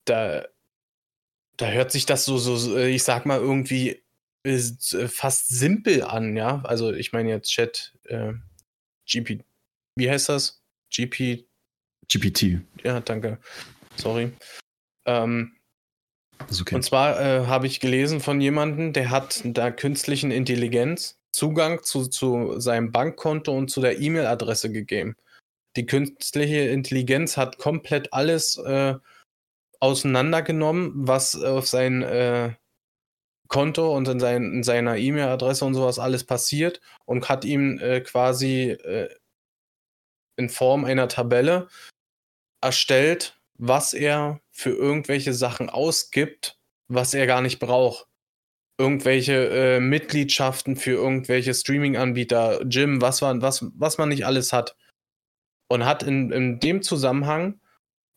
da, da hört sich das so, so, ich sag mal, irgendwie äh, fast simpel an, ja. Also ich meine jetzt Chat, äh, GP, wie heißt das? GP. GPT. Ja, danke. Sorry. Ähm, okay. Und zwar äh, habe ich gelesen von jemandem, der hat da künstlichen Intelligenz Zugang zu, zu seinem Bankkonto und zu der E-Mail-Adresse gegeben. Die künstliche Intelligenz hat komplett alles äh, auseinandergenommen, was auf sein äh, Konto und in, sein, in seiner E-Mail-Adresse und sowas alles passiert und hat ihm äh, quasi äh, in Form einer Tabelle erstellt, was er für irgendwelche Sachen ausgibt, was er gar nicht braucht irgendwelche äh, Mitgliedschaften für irgendwelche Streaming-Anbieter, Gym, was, man, was, was man nicht alles hat. Und hat in, in dem Zusammenhang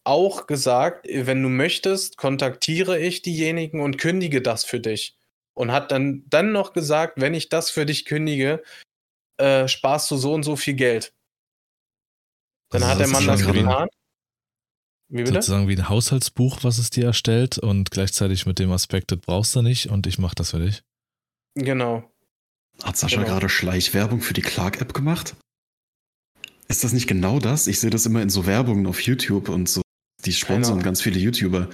auch gesagt, wenn du möchtest, kontaktiere ich diejenigen und kündige das für dich. Und hat dann, dann noch gesagt, wenn ich das für dich kündige, äh, sparst du so und so viel Geld. Dann also hat der Mann das getan. Wie bitte? Sozusagen wie ein Haushaltsbuch, was es dir erstellt und gleichzeitig mit dem Aspekt, das brauchst du nicht und ich mach das für dich. Genau. Hat Sascha genau. gerade Schleichwerbung für die Clark-App gemacht? Ist das nicht genau das? Ich sehe das immer in so Werbungen auf YouTube und so. Die sponsern ganz viele YouTuber.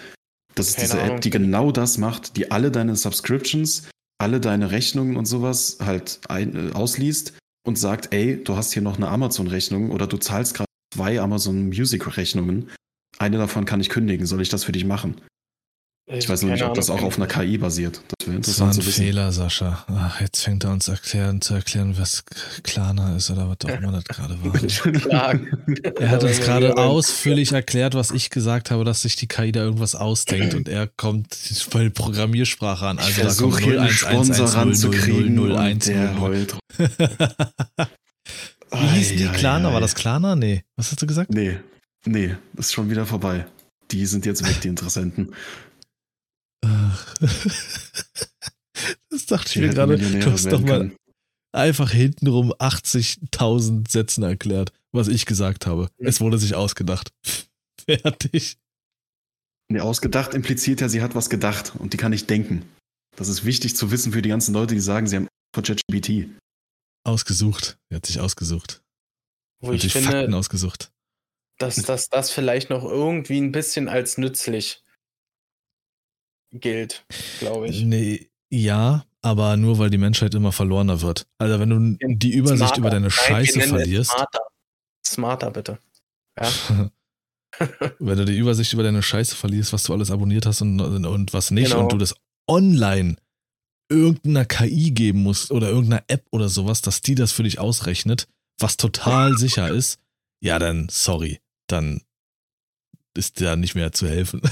Das ist Keine diese Ahnung. App, die genau das macht, die alle deine Subscriptions, alle deine Rechnungen und sowas halt ein, äh, ausliest und sagt, ey, du hast hier noch eine Amazon-Rechnung oder du zahlst gerade zwei Amazon Music-Rechnungen eine davon kann ich kündigen. Soll ich das für dich machen? Ich, weiß noch nicht, ob das auch auf einer KI basiert. Das wäre interessant das war ein zu wissen. Fehler, Sascha. Ach, jetzt fängt er uns erklären, zu erklären, was Klarna ist oder was auch immer das gerade war. er hat uns gerade ausführlich erklärt, was ich gesagt habe, dass sich die KI da irgendwas ausdenkt und er kommt bei Programmiersprache an. Also ich da kommt 0 1 Sponsor ranzukriegen 0 1 der heult. Wie hieß die Klarna? War das Klarna? Nee. Was hast du gesagt? Nee, Nee, ist schon wieder vorbei. Die sind jetzt weg, die Interessenten. das dachte ich mir gerade. Du hast doch mal einfach hintenrum 80.000 Sätzen erklärt, was ich gesagt habe. Es wurde sich ausgedacht. Fertig. Nee, ausgedacht impliziert ja, sie hat was gedacht und die kann nicht denken. Das ist wichtig zu wissen für die ganzen Leute, die sagen, sie haben von ChatGPT. Ausgesucht. Er hat sich ausgesucht. Wo ich finde, Fakten ausgesucht dass, dass das vielleicht noch irgendwie ein bisschen als nützlich gilt, glaube ich. Nee, ja, aber nur weil die Menschheit immer verlorener wird. Also wenn du die Übersicht smarter. über deine Scheiße Nein, verlierst. Smarter. smarter, bitte. Ja. wenn du die Übersicht über deine Scheiße verlierst, was du alles abonniert hast und, und was nicht, genau. und du das online irgendeiner KI geben musst oder irgendeiner App oder sowas, dass die das für dich ausrechnet, was total sicher ist, ja, dann sorry dann ist da nicht mehr zu helfen.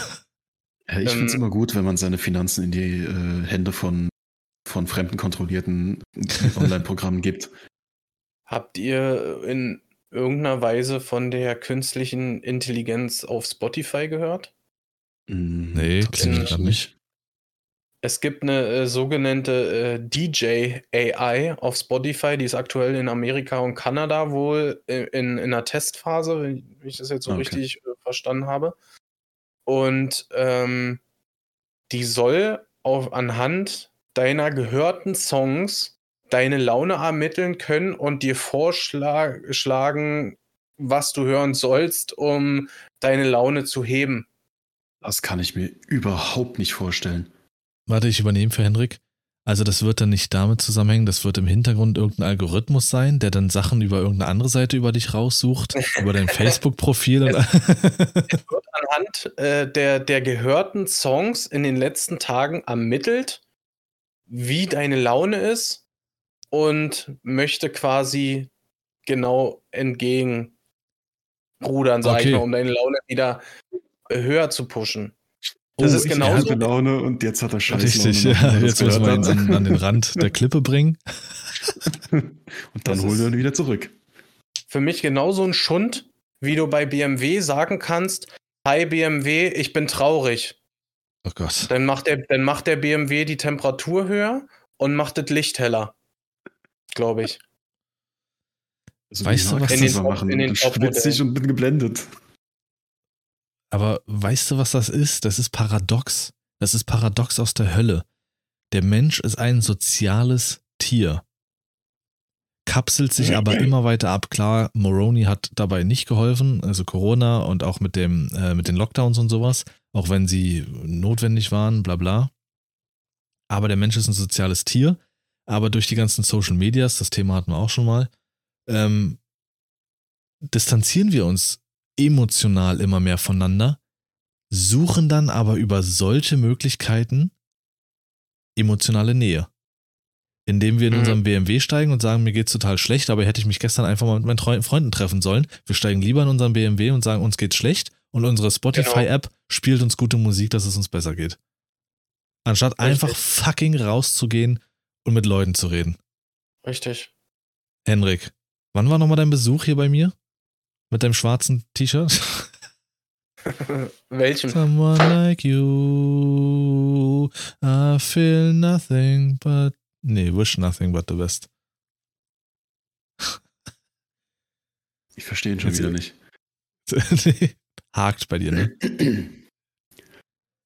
Ja, ich finde es ähm, immer gut, wenn man seine Finanzen in die äh, Hände von, von fremden kontrollierten Online-Programmen gibt. Habt ihr in irgendeiner Weise von der künstlichen Intelligenz auf Spotify gehört? Hm, nee, klingt gar nicht. Es gibt eine äh, sogenannte äh, DJ AI auf Spotify, die ist aktuell in Amerika und Kanada wohl in, in, in einer Testphase, wenn ich das jetzt so Okay. richtig äh, verstanden habe. Und ähm, die soll auf, anhand deiner gehörten Songs deine Laune ermitteln können und dir vorschlagen, was du hören sollst, um deine Laune zu heben. Das kann ich mir überhaupt nicht vorstellen. Warte, ich übernehme für Henrik. Also das wird dann nicht damit zusammenhängen, das wird im Hintergrund irgendein Algorithmus sein, der dann Sachen über irgendeine andere Seite über dich raussucht, über dein Facebook-Profil. und- wird anhand äh, der, der gehörten Songs in den letzten Tagen ermittelt, wie deine Laune ist und möchte quasi genau entgegen rudern, sag Okay. ich mal, um deine Laune wieder höher zu pushen. Das Oh, ist genauso- hatte Laune und jetzt hat er Scheiße. Richtig, ja, jetzt müssen wir ihn an, an den Rand der Klippe bringen. Und dann Das holen wir ihn wieder zurück. Für mich genauso ein Schund, wie du bei BMW sagen kannst, hi BMW, ich bin traurig. Oh Gott. Dann macht der, dann macht der BMW die Temperatur höher und macht das Licht heller. Glaube ich. Also Weißt genau, du, was kannst das- so machen. in den Dann schwitze ich und bin geblendet. Aber weißt du, was das ist? Das ist paradox. Das ist paradox aus der Hölle. Der Mensch ist ein soziales Tier. Kapselt sich aber immer weiter ab. Klar, Moroni hat dabei nicht geholfen, also Corona und auch mit, dem, äh, mit den Lockdowns und sowas, auch wenn sie notwendig waren, bla bla. Aber der Mensch ist ein soziales Tier. Aber durch die ganzen Social Medias, das Thema hatten wir auch schon mal, ähm, distanzieren wir uns emotional immer mehr voneinander, suchen dann aber über solche Möglichkeiten emotionale Nähe. Indem wir in Mhm. unserem BMW steigen und sagen, mir geht's total schlecht, aber hätte ich mich gestern einfach mal mit meinen Treu- Freunden treffen sollen. Wir steigen lieber in unseren BMW und sagen, uns geht's schlecht und unsere Spotify-App spielt uns gute Musik, dass es uns besser geht. Anstatt Richtig. einfach fucking rauszugehen und mit Leuten zu reden. Richtig. Henrik, wann war nochmal dein Besuch hier bei mir? Mit deinem schwarzen T-Shirt? Welchem? Someone like you, I feel nothing but. Nee, wish nothing but the best. Ich verstehe ihn schon Jetzt- wieder nicht. Nee, Hakt bei dir, ne?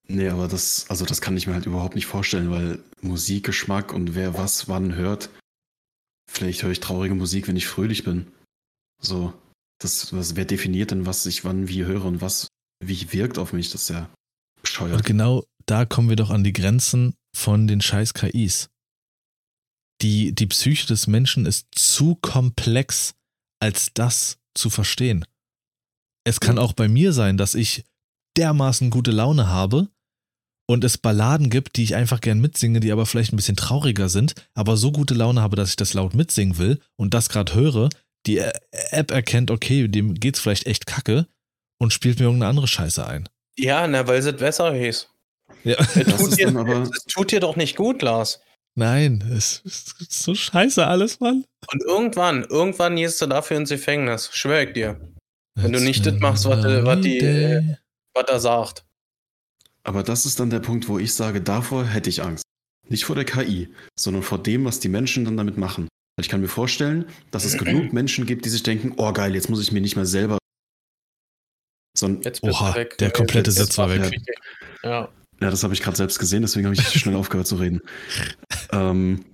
Nee, aber das, also das kann ich mir halt überhaupt nicht vorstellen, weil Musikgeschmack und wer was wann hört, vielleicht höre ich traurige Musik, wenn ich fröhlich bin. So, das, was, wer definiert denn, was ich wann wie höre und was wie wirkt auf mich, das ist ja Und bescheuert. genau da kommen wir doch an die Grenzen von den scheiß KIs. Die, die Psyche des Menschen ist zu komplex, als das zu verstehen. Es kann auch bei mir sein, dass ich dermaßen gute Laune habe und es Balladen gibt, die ich einfach gern mitsinge, die aber vielleicht ein bisschen trauriger sind, aber so gute Laune habe, dass ich das laut mitsingen will und das gerade höre, die App erkennt, okay, dem geht's vielleicht echt kacke und spielt mir irgendeine andere Scheiße ein. Ja, na, weil es besser hieß. Ja. Das tut, ist dir, aber- es tut dir doch nicht gut, Lars. Nein, es ist so scheiße alles, Mann. Und irgendwann, irgendwann gehst du dafür ins Gefängnis. Schwör ich dir. Wenn du nicht das machst, was, was die, äh, Was er sagt. Aber das ist dann der Punkt, wo ich sage, davor hätte ich Angst. Nicht vor der KI, sondern vor dem, was die Menschen dann damit machen. Weil ich kann mir vorstellen, dass es genug Menschen gibt, die sich denken, oh geil, jetzt muss ich mir nicht mehr selber. Sondern, Oha, weg. der komplette Jetzt Satz war weg. dich. Ja. ja, das habe ich gerade selbst gesehen, deswegen habe ich schnell aufgehört zu reden. Ähm,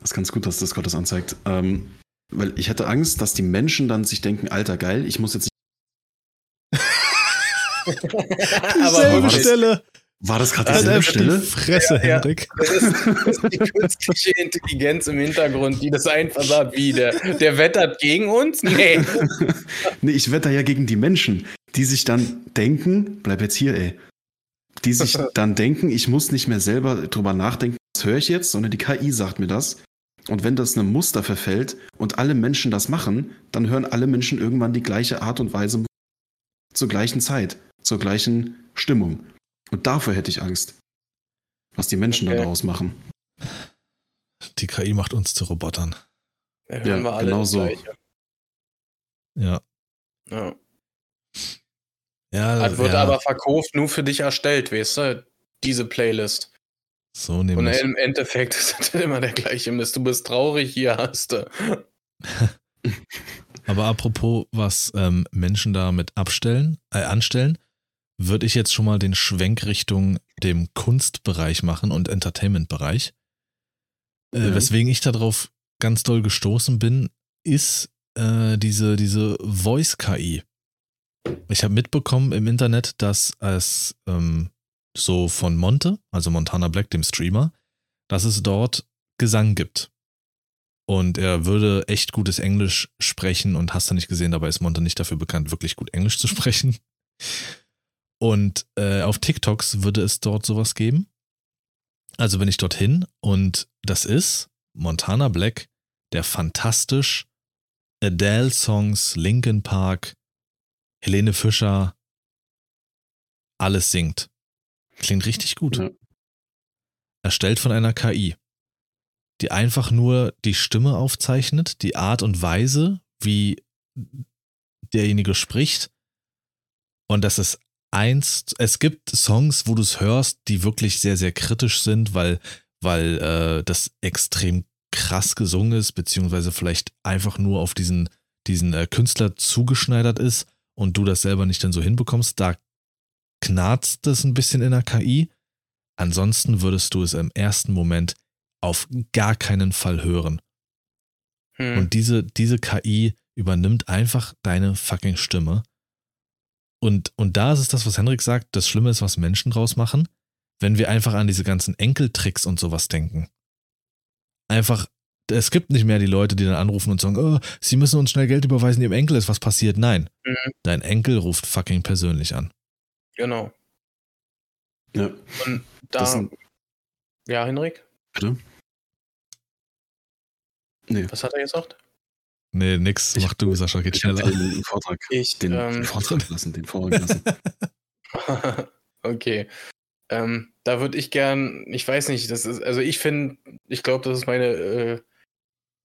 das ist ganz gut, dass Discord das anzeigt. Ähm, weil ich hätte Angst, dass die Menschen dann sich denken, alter geil, ich muss jetzt Aber Selbe war das- Stelle. War das gerade Halt dieselbe einfach Stelle? die Fresse, Ja, ja. Hendrik. Das ist, das ist die künstliche Intelligenz im Hintergrund, die das einfach sagt, wie der, der wettert gegen uns? Nee. nee, ich wette ja gegen die Menschen, die sich dann denken, bleib jetzt hier, ey. Die sich dann denken, ich muss nicht mehr selber drüber nachdenken, was höre ich jetzt, sondern die KI sagt mir das. Und wenn das einem Muster verfällt und alle Menschen das machen, dann hören alle Menschen irgendwann die gleiche Art und Weise zur gleichen Zeit, zur gleichen Stimmung. Und davor hätte ich Angst. Was die Menschen Okay. dann daraus machen. Die KI macht uns zu Robotern. Ja, hören wir alle genau so. Ja. Ja. Ja, Das wird ja. aber verkauft, nur für dich erstellt, weißt du? Diese Playlist. So Und nämlich. im Endeffekt ist das immer der gleiche Mist. Du bist traurig, hier hast du. Aber apropos, was ähm, Menschen damit abstellen, äh, anstellen, würde ich jetzt schon mal den Schwenk Richtung dem Kunstbereich machen und Entertainment-Bereich. Äh, Ja. Weswegen ich darauf ganz doll gestoßen bin, ist äh, diese, diese Voice-KI. Ich habe mitbekommen im Internet, dass es ähm, so von Monte, also Montana Black, dem Streamer, dass es dort Gesang gibt. Und er würde echt gutes Englisch sprechen und hast du nicht gesehen, dabei ist Monte nicht dafür bekannt, wirklich gut Englisch zu sprechen. Und äh, auf TikToks würde es dort sowas geben. Also bin ich dorthin und das ist Montana Black, der fantastisch Adele-Songs, Linkin Park, Helene Fischer, alles singt. Klingt richtig gut. Ja. Erstellt von einer KI, die einfach nur die Stimme aufzeichnet, die Art und Weise, wie derjenige spricht. Und das ist eins, es gibt Songs, wo du es hörst, die wirklich sehr, sehr kritisch sind, weil, weil äh, das extrem krass gesungen ist, beziehungsweise vielleicht einfach nur auf diesen, diesen äh, Künstler zugeschneidert ist und du das selber nicht dann so hinbekommst. Da knarzt es ein bisschen in der KI. Ansonsten würdest du es im ersten Moment auf gar keinen Fall hören. Hm. Und diese, diese KI übernimmt einfach deine fucking Stimme. Und, und da ist es das, was Henrik sagt, das Schlimme ist, was Menschen draus machen, wenn wir einfach an diese ganzen Enkeltricks und sowas denken. Einfach, es gibt nicht mehr die Leute, die dann anrufen und sagen, oh, sie müssen uns schnell Geld überweisen, ihrem Enkel ist was passiert. Nein, Mhm. dein Enkel ruft fucking persönlich an. Genau. Ja, Und das da. sind, Ja, Henrik? bitte? Nee, Was hat er gesagt? Nee, nix, Ich- mach du, Sascha, geht ich schneller. den Vortrag, Ich. den ähm, Vortrag lassen, den Vortrag lassen. okay. Ähm, da würde ich gern, ich weiß nicht, das ist, also ich finde, ich glaube, das ist meine, äh,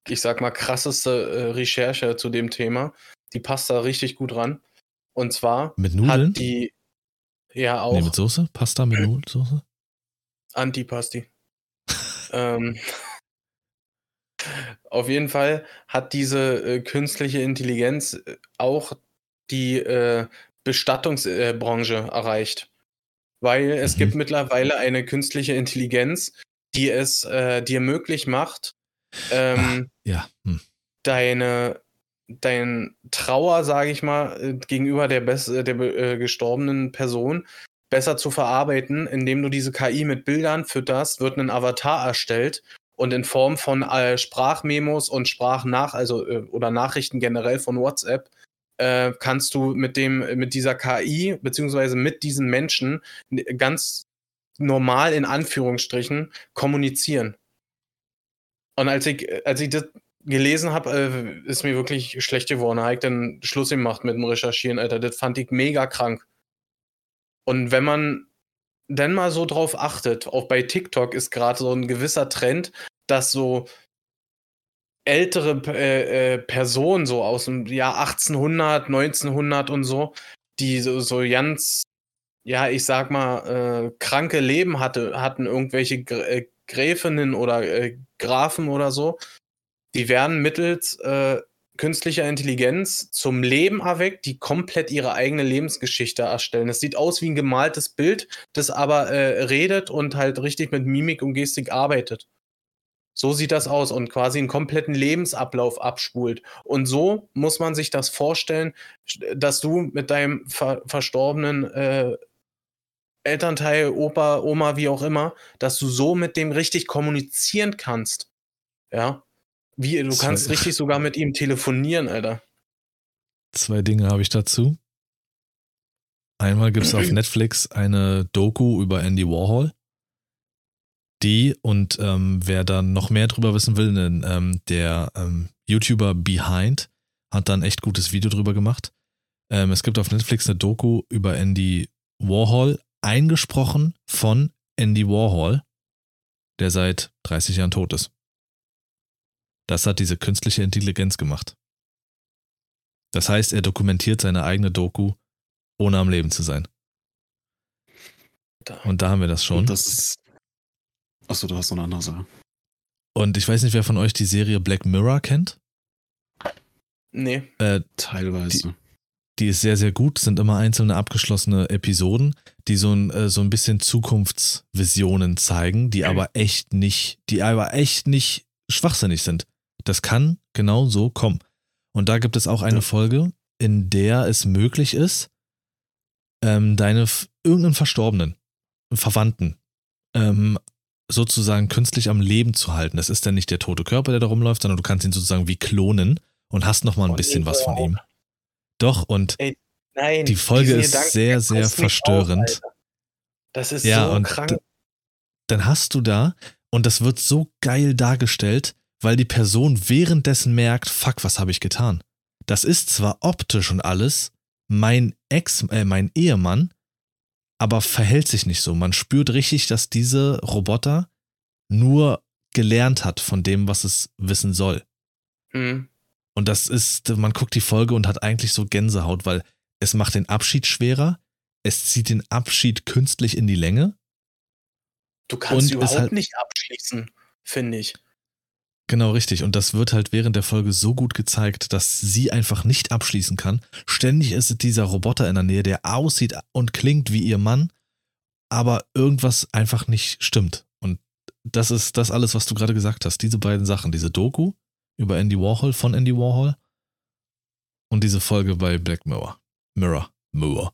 ich sag mal, krasseste äh, Recherche zu dem Thema. Die passt da richtig gut ran. Und zwar Mit Nudeln? hat die, ja auch, Nee, mit Soße? Pasta mit Nudelsoße? Antipasti. ähm, auf jeden Fall hat diese äh, künstliche Intelligenz äh, auch die äh, Bestattungsbranche äh, erreicht. Weil es Mhm. gibt mittlerweile eine künstliche Intelligenz, die es äh, dir möglich macht, ähm, Ja. Hm. deine dein Trauer, sage ich mal, gegenüber der, äh, der äh, gestorbenen Person besser zu verarbeiten, indem du diese KI mit Bildern fütterst, wird ein Avatar erstellt und in Form von äh, Sprachmemos und Sprachnach, also äh, oder Nachrichten generell von WhatsApp, äh, kannst du mit dem mit dieser KI beziehungsweise mit diesen Menschen ganz normal in Anführungsstrichen kommunizieren. Und als ich, als ich das gelesen habe, äh, ist mir wirklich schlecht geworden. Da hab ich dann Schluss gemacht mit dem Recherchieren, Alter. Das fand ich mega krank. Und wenn man dann mal so drauf achtet, auch bei TikTok ist gerade so ein gewisser Trend, dass so ältere äh, äh, Personen so aus dem Jahr 1800, 1900 und so, die so, so ganz, ja, ich sag mal, äh, kranke Leben hatte, hatten irgendwelche äh, Gräfinnen oder äh, Grafen oder so, die werden mittels äh, künstlicher Intelligenz zum Leben erweckt, die komplett ihre eigene Lebensgeschichte erstellen. Es sieht aus wie ein gemaltes Bild, das aber äh, redet und halt richtig mit Mimik und Gestik arbeitet. So sieht das aus und quasi einen kompletten Lebensablauf abspult. Und so muss man sich das vorstellen, dass du mit deinem ver verstorbenen äh, Elternteil, Opa, Oma, wie auch immer, dass du so mit dem richtig kommunizieren kannst. Ja. Wie, du kannst richtig sogar mit ihm telefonieren, Alter. Zwei Dinge habe ich dazu. Einmal gibt es auf Netflix eine Doku über Andy Warhol. Die und ähm, wer dann noch mehr drüber wissen will, denn, ähm, der ähm, YouTuber Behind hat dann echt gutes Video drüber gemacht. Ähm, es gibt auf Netflix eine Doku über Andy Warhol, eingesprochen von Andy Warhol, der seit 30 Jahren tot ist. Das hat diese künstliche Intelligenz gemacht. Das heißt, er dokumentiert seine eigene Doku, ohne am Leben zu sein. Und da haben wir das schon. Und das ist, Achso, du hast noch eine andere Sache. Und ich weiß nicht, wer von euch die Serie Black Mirror kennt. Nee. Äh, Teilweise. die ist sehr, sehr gut, sind immer einzelne abgeschlossene Episoden, die so ein, äh, so ein bisschen Zukunftsvisionen zeigen, die aber echt nicht, die aber echt nicht schwachsinnig sind. Das kann genau so kommen. Und da gibt es auch eine Ja. Folge, in der es möglich ist, ähm, deine irgendeinen Verstorbenen, Verwandten, ähm, sozusagen künstlich am Leben zu halten. Das ist dann nicht der tote Körper, der da rumläuft, sondern du kannst ihn sozusagen wie klonen und hast noch mal ein Oh, bisschen was von auf. ihm. Doch, und Nein. Die Folge ist Gedanken, sehr, sehr verstörend. Auf, das ist Ja, so und krank. dann hast du da, und das wird so geil dargestellt, weil die Person währenddessen merkt, fuck, was habe ich getan? Das ist zwar optisch und alles mein Ex, äh, mein Ehemann, aber verhält sich nicht so. Man spürt richtig, dass diese Roboter nur gelernt hat von dem, was es wissen soll. Hm. Und das ist, man guckt die Folge und hat eigentlich so Gänsehaut, weil es macht den Abschied schwerer, es zieht den Abschied künstlich in die Länge. Du kannst überhaupt halt- nicht abschließen, finde ich. Genau richtig. Und das wird halt während der Folge so gut gezeigt, dass sie einfach nicht abschließen kann. Ständig ist es dieser Roboter in der Nähe, der aussieht und klingt wie ihr Mann, aber irgendwas einfach nicht stimmt. Und das ist das alles, was du gerade gesagt hast. Diese beiden Sachen, diese Doku über Andy Warhol von Andy Warhol und diese Folge bei Black Mirror. Mirror. Mirror.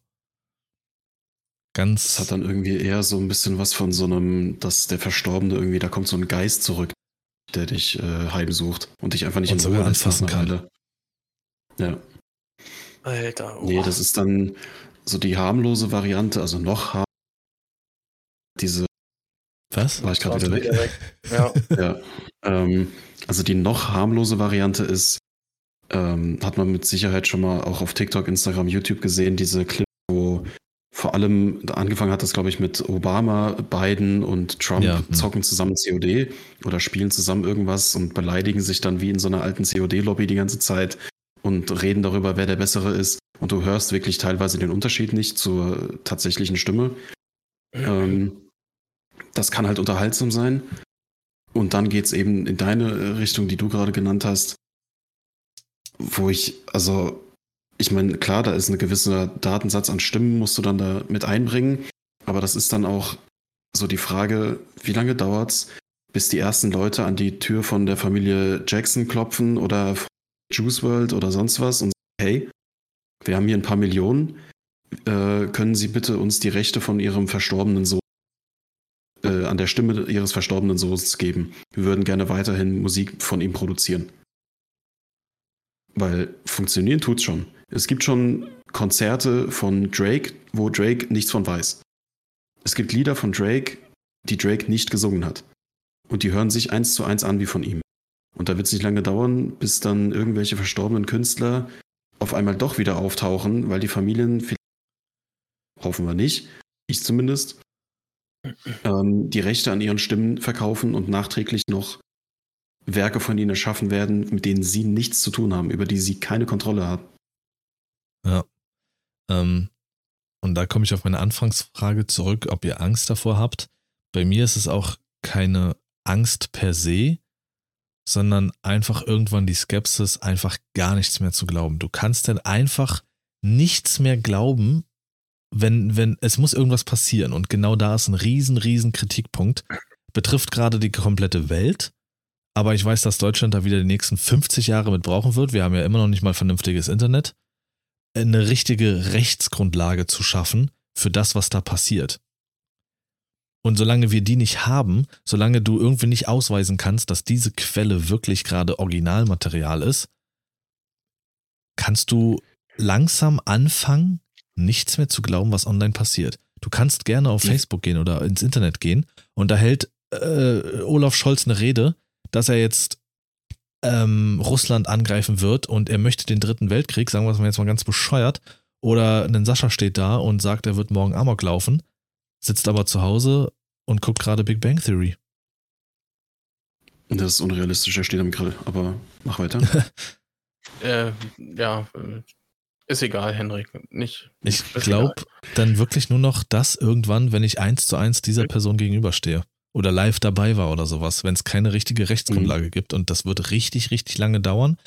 Ganz. Das hat dann irgendwie eher so ein bisschen was von so einem, dass der Verstorbene irgendwie, da kommt so ein Geist zurück, der dich äh, heimsucht und dich einfach nicht Und in Ruhe anfassen kann. Weile. Ja. Alter. Nee, oh. das ist dann so die harmlose Variante, also noch harm. Diese, was? war ich gerade wieder du weg? Ja. Ja. Ähm, also die noch harmlose Variante ist, ähm, hat man mit Sicherheit schon mal auch auf TikTok, Instagram, YouTube gesehen, diese Clips, wo vor allem angefangen hat das, glaube ich, mit Obama, Biden und Trump Ja, hm. zocken zusammen COD oder spielen zusammen irgendwas und beleidigen sich dann wie in so einer alten COD-Lobby die ganze Zeit und reden darüber, wer der Bessere ist. Und du hörst wirklich teilweise den Unterschied nicht zur tatsächlichen Stimme. Ähm, das kann halt unterhaltsam sein. Und dann geht es eben in deine Richtung, die du gerade genannt hast, wo ich, also, ich meine, klar, da ist ein gewisser Datensatz an Stimmen, musst du dann da mit einbringen. Aber das ist dann auch so die Frage, wie lange dauert's, bis die ersten Leute an die Tür von der Familie Jackson klopfen oder Juice World oder sonst was und sagen, hey, wir haben hier ein paar Millionen, äh, können Sie bitte uns die Rechte von Ihrem verstorbenen Sohn äh, an der Stimme Ihres verstorbenen Sohns geben? Wir würden gerne weiterhin Musik von ihm produzieren. Weil funktionieren tut's schon. Es gibt schon Konzerte von Drake, wo Drake nichts von weiß. Es gibt Lieder von Drake, die Drake nicht gesungen hat. Und die hören sich eins zu eins an wie von ihm. Und da wird es nicht lange dauern, bis dann irgendwelche verstorbenen Künstler auf einmal doch wieder auftauchen, weil die Familien, vielleicht- hoffen wir nicht, ich zumindest, ähm, die Rechte an ihren Stimmen verkaufen und nachträglich noch Werke von ihnen erschaffen werden, mit denen sie nichts zu tun haben, über die sie keine Kontrolle haben. Ähm, und da komme ich auf meine Anfangsfrage zurück, ob ihr Angst davor habt. Bei mir ist es auch keine Angst per se, sondern einfach irgendwann die Skepsis, einfach gar nichts mehr zu glauben. Du kannst dann einfach nichts mehr glauben, wenn, wenn, es muss irgendwas passieren. Und genau da ist ein riesen, riesen Kritikpunkt. Betrifft gerade die komplette Welt. Aber ich weiß, dass Deutschland da wieder die nächsten 50 Jahre mit brauchen wird. Wir haben ja immer noch nicht mal vernünftiges Internet eine richtige Rechtsgrundlage zu schaffen für das, was da passiert. Und solange wir die nicht haben, solange du irgendwie nicht ausweisen kannst, dass diese Quelle wirklich gerade Originalmaterial ist, kannst du langsam anfangen, nichts mehr zu glauben, was online passiert. Du kannst gerne auf. Facebook gehen oder ins Internet gehen und da hält äh, Olaf Scholz eine Rede, dass er jetzt ähm, Russland angreifen wird und er möchte den dritten Weltkrieg, sagen wir es mal jetzt mal ganz bescheuert, oder ein Sascha steht da und sagt, er wird morgen Amok laufen, sitzt aber zu Hause und guckt gerade Big Bang Theory. Das ist unrealistisch, er steht am Grill, aber mach weiter. Äh, ja, äh, ist egal, Henrik. Nicht. Ich glaube dann wirklich nur noch das irgendwann, wenn ich eins zu eins dieser Person gegenüberstehe. Oder live dabei war oder sowas, wenn es keine richtige Rechtsgrundlage mhm. gibt. Und das wird richtig, richtig lange dauern.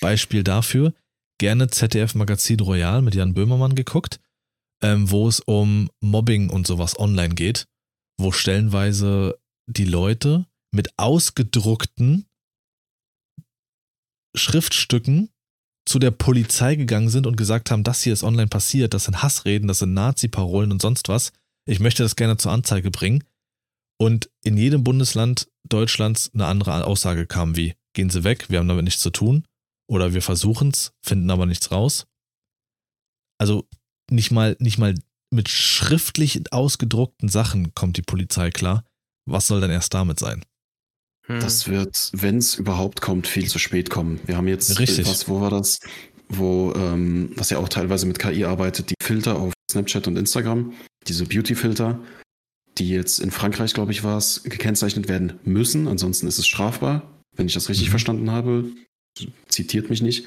Beispiel dafür, gerne ZDF Magazin Royal mit Jan Böhmermann geguckt, ähm, wo es um Mobbing und sowas online geht, wo stellenweise die Leute mit ausgedruckten Schriftstücken zu der Polizei gegangen sind und gesagt haben, das hier ist online passiert, das sind Hassreden, das sind Nazi-Parolen und sonst was. Ich möchte das gerne zur Anzeige bringen. Und in jedem Bundesland Deutschlands eine andere Aussage kam wie, gehen Sie weg, wir haben damit nichts zu tun. Oder wir versuchen es, finden aber nichts raus. Also nicht mal, nicht mal mit schriftlich ausgedruckten Sachen kommt die Polizei klar. Was soll denn erst damit sein? Hm. Das wird, wenn es überhaupt kommt, viel zu spät kommen. Wir haben jetzt Richtig. was, wo war das? Wo, ähm, was ja auch teilweise mit KI arbeitet, die Filter auf Snapchat und Instagram, diese Beauty-Filter, die jetzt in Frankreich, glaube ich, war es, gekennzeichnet werden müssen. Ansonsten ist es strafbar, wenn ich das richtig mhm. verstanden habe. Zitiert mich nicht.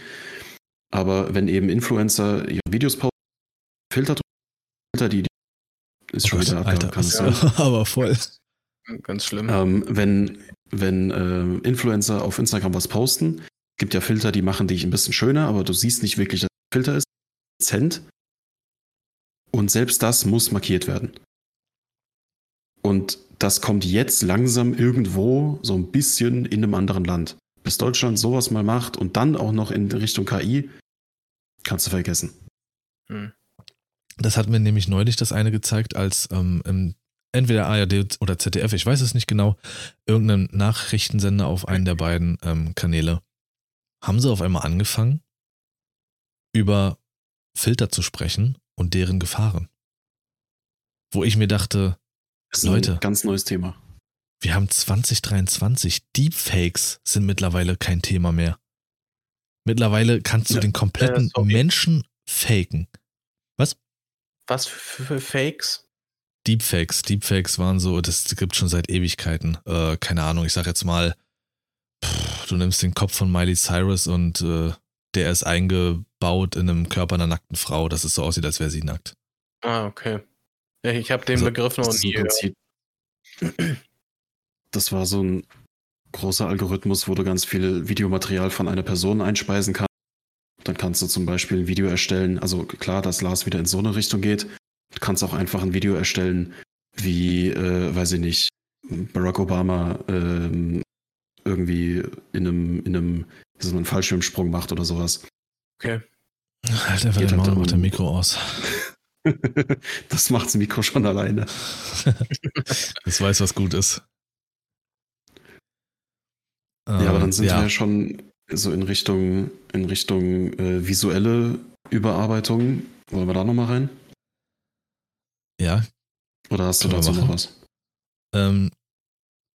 Aber wenn eben Influencer ihre Videos posten, Filter die, die ist oh schon wieder abgehakt. Ja. Aber voll. Ganz schlimm. Ähm, wenn wenn äh, Influencer auf Instagram was posten, gibt ja Filter, die machen dich ein bisschen schöner, aber du siehst nicht wirklich, dass es ein Filter ist. Dezent. Und selbst das muss markiert werden. Und das kommt jetzt langsam irgendwo so ein bisschen in einem anderen Land. Bis Deutschland sowas mal macht und dann auch noch in Richtung KI, kannst du vergessen. Hm. Das hat mir nämlich neulich das eine gezeigt, als ähm, im entweder ARD oder ZDF, ich weiß es nicht genau, irgendeinem Nachrichtensender auf einen der beiden ähm, Kanäle, haben sie auf einmal angefangen, über Filter zu sprechen und deren Gefahren. Wo ich mir dachte, ist Leute, ein ganz neues Thema. Wir haben 2023. Deepfakes sind mittlerweile kein Thema mehr. Mittlerweile kannst du ja, den kompletten äh, Menschen faken. Was? Was für, für Fakes? Deepfakes. Deepfakes waren so, das gibt schon seit Ewigkeiten. Äh, keine Ahnung, ich sag jetzt mal, pff, du nimmst den Kopf von Miley Cyrus und äh, der ist eingebaut in einem Körper einer nackten Frau, dass es so aussieht, als wäre sie nackt. Ah, okay. Ich habe den also, Begriff noch nie gehört. Das war so ein großer Algorithmus, wo du ganz viel Videomaterial von einer Person einspeisen kannst. Dann kannst du zum Beispiel ein Video erstellen. Also klar, dass Lars wieder in so eine Richtung geht. Du kannst auch einfach ein Video erstellen, wie, äh, weiß ich nicht, Barack Obama ähm, irgendwie in einem, in einem, so einen Fallschirmsprung macht oder sowas. Okay. Alter, der halt macht der Mikro aus. das macht das Mikro schon alleine. das weiß, was gut ist. Ja, aber dann ähm, sind ja. wir ja schon so in Richtung, in Richtung äh, visuelle Überarbeitung. Wollen wir da nochmal rein? Ja. Oder hast du dazu noch was? Ähm,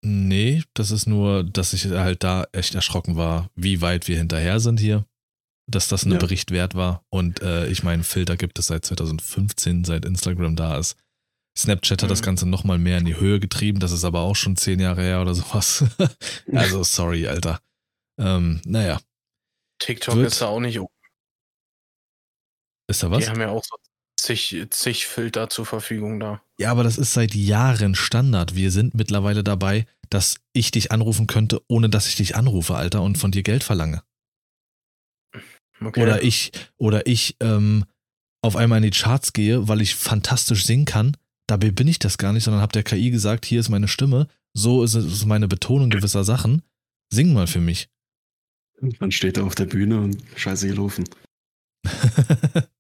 nee, das ist nur, dass ich halt da echt erschrocken war, wie weit wir hinterher sind hier. Dass das ein ja. Bericht wert war. Und äh, ich meine, Filter gibt es seit 2015, seit Instagram da ist. Snapchat hat mhm. das Ganze nochmal mehr in die Höhe getrieben, das ist aber auch schon zehn Jahre her oder sowas. also, sorry, Alter. Ähm, naja. TikTok Wird, ist da auch nicht. Ist da was? Die haben ja auch so zig, zig Filter zur Verfügung da. Ja, aber das ist seit Jahren Standard. Wir sind mittlerweile dabei, dass ich dich anrufen könnte, ohne dass ich dich anrufe, Alter, und von dir Geld verlange. Okay. Oder ich, oder ich ähm, auf einmal in die Charts gehe, weil ich fantastisch singen kann. Dabei bin ich das gar nicht, sondern habe der KI gesagt, hier ist meine Stimme, so ist es meine Betonung gewisser Sachen. Sing mal für mich. Dann steht er auf der Bühne und scheiße gelaufen.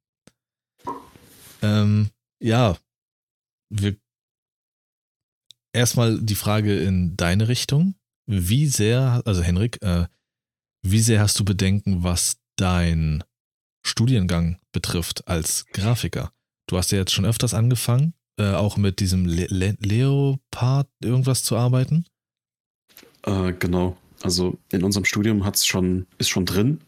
Ähm, ja, wir erstmal die Frage in deine Richtung. Wie sehr, also Henrik, äh, wie sehr hast du Bedenken, was dein Studiengang betrifft als Grafiker? Du hast ja jetzt schon öfters angefangen, äh, auch mit diesem Le Le Leopard irgendwas zu arbeiten. Äh, genau. Also in unserem Studium hat's schon, ist schon drin.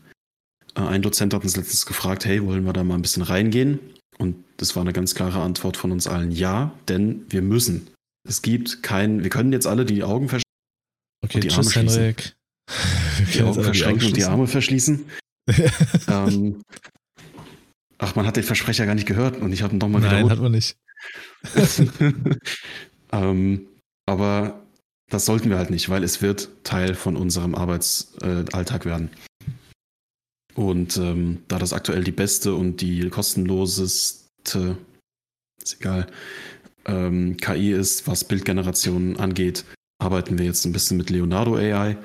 Äh, ein Dozent hat uns letztens gefragt, hey, wollen wir da mal ein bisschen reingehen? Und das war eine ganz klare Antwort von uns allen. Ja, denn wir müssen. Es gibt kein, wir können jetzt alle die Augen verschränken. Okay, und die tschüss, Arme Henrik. Die Augen verschränken und die Arme verschließen. ähm, ach, man hat den Versprecher gar nicht gehört und ich habe ihn doch mal Nein, wiederholt. hat man nicht. ähm, aber das sollten wir halt nicht, weil es wird Teil von unserem Arbeitsalltag äh, werden. Und ähm, da das aktuell die beste und die kostenloseste, ist egal, ähm, KI ist, was Bildgenerationen angeht, arbeiten wir jetzt ein bisschen mit Leonardo AI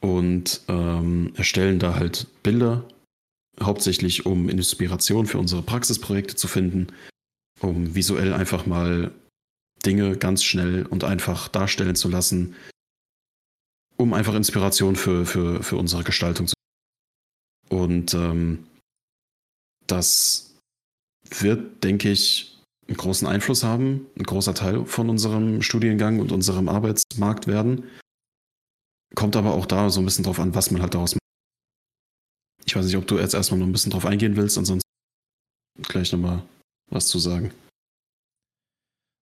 und ähm, erstellen da halt Bilder, hauptsächlich um Inspiration für unsere Praxisprojekte zu finden, um visuell einfach mal Dinge ganz schnell und einfach darstellen zu lassen, um einfach Inspiration für, für, für unsere Gestaltung zu und ähm, das wird, denke ich, einen großen Einfluss haben, ein großer Teil von unserem Studiengang und unserem Arbeitsmarkt werden. Kommt aber auch da so ein bisschen drauf an, was man halt daraus macht. Ich weiß nicht, ob du jetzt erstmal noch ein bisschen drauf eingehen willst, ansonsten gleich nochmal was zu sagen.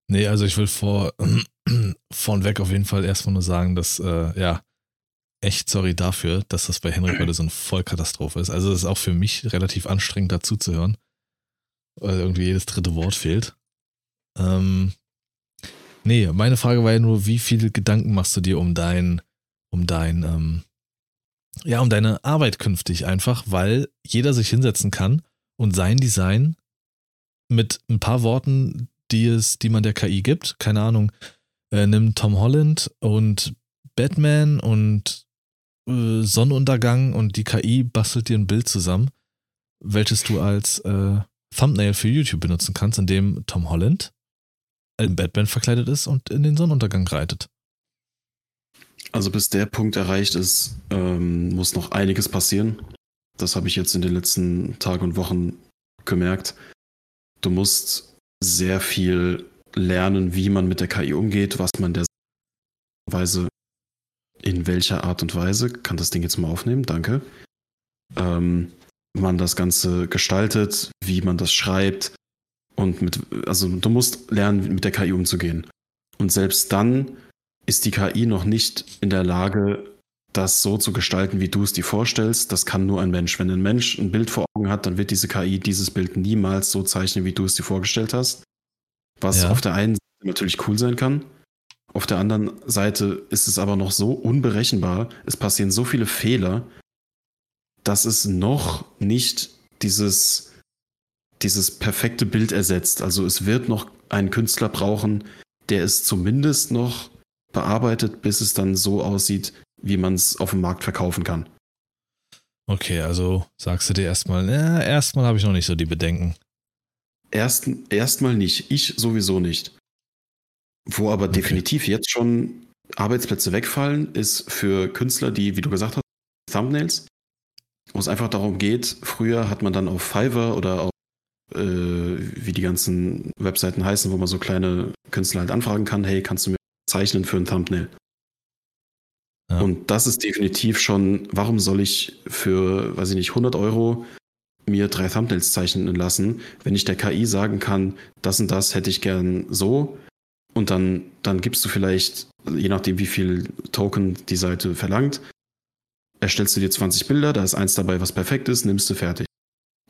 Nee, also ich will vor, vornweg auf jeden Fall erstmal nur sagen, dass, äh, ja, echt sorry dafür, dass das bei Henrik heute so eine Vollkatastrophe ist. Also es ist auch für mich relativ anstrengend dazu zu hören, weil irgendwie jedes dritte Wort fehlt. Ähm, nee, meine Frage war ja nur, wie viele Gedanken machst du dir um dein, um dein, ähm, ja, um deine Arbeit künftig einfach, weil jeder sich hinsetzen kann und sein Design mit ein paar Worten, die es, die man der KI gibt, keine Ahnung, äh, nimm Tom Holland und Batman und äh, Sonnenuntergang und die KI bastelt dir ein Bild zusammen, welches du als äh, Thumbnail für YouTube benutzen kannst, in dem Tom Holland in Batman verkleidet ist und in den Sonnenuntergang reitet. Also bis der Punkt erreicht ist, ähm, muss noch einiges passieren. Das habe ich jetzt in den letzten Tagen und Wochen gemerkt. Du musst sehr viel lernen, wie man mit der KI umgeht, was man der Weise, in welcher Art und Weise, kann das Ding jetzt mal aufnehmen, danke, ähm, man das Ganze gestaltet, wie man das schreibt und mit, also du musst lernen, mit der KI umzugehen. Und selbst dann ist die KI noch nicht in der Lage, das so zu gestalten, wie du es dir vorstellst. Das kann nur ein Mensch. Wenn ein Mensch ein Bild vor Augen hat, dann wird diese KI dieses Bild niemals so zeichnen, wie du es dir vorgestellt hast. Was ja. auf der einen Seite natürlich cool sein kann. Auf der anderen Seite ist es aber noch so unberechenbar. Es passieren so viele Fehler, dass es noch nicht dieses, dieses perfekte Bild ersetzt. Also es wird noch einen Künstler brauchen, der es zumindest noch bearbeitet, bis es dann so aussieht, wie man es auf dem Markt verkaufen kann. Okay, also sagst du dir erstmal, ja, erstmal habe ich noch nicht so die Bedenken. Erst, erstmal nicht, ich sowieso nicht. Wo aber okay. definitiv jetzt schon Arbeitsplätze wegfallen, ist für Künstler, die, wie du gesagt hast, Thumbnails, wo es einfach darum geht, früher hat man dann auf Fiverr oder auf, äh, wie die ganzen Webseiten heißen, wo man so kleine Künstler halt anfragen kann, hey, kannst du mir zeichnen für ein Thumbnail? Ja. Und das ist definitiv schon, warum soll ich für, weiß ich nicht, 100 Euro mir drei Thumbnails zeichnen lassen, wenn ich der KI sagen kann, das und das hätte ich gern so und dann, dann gibst du vielleicht, je nachdem wie viel Token die Seite verlangt, erstellst du dir 20 Bilder, da ist eins dabei, was perfekt ist, nimmst du fertig.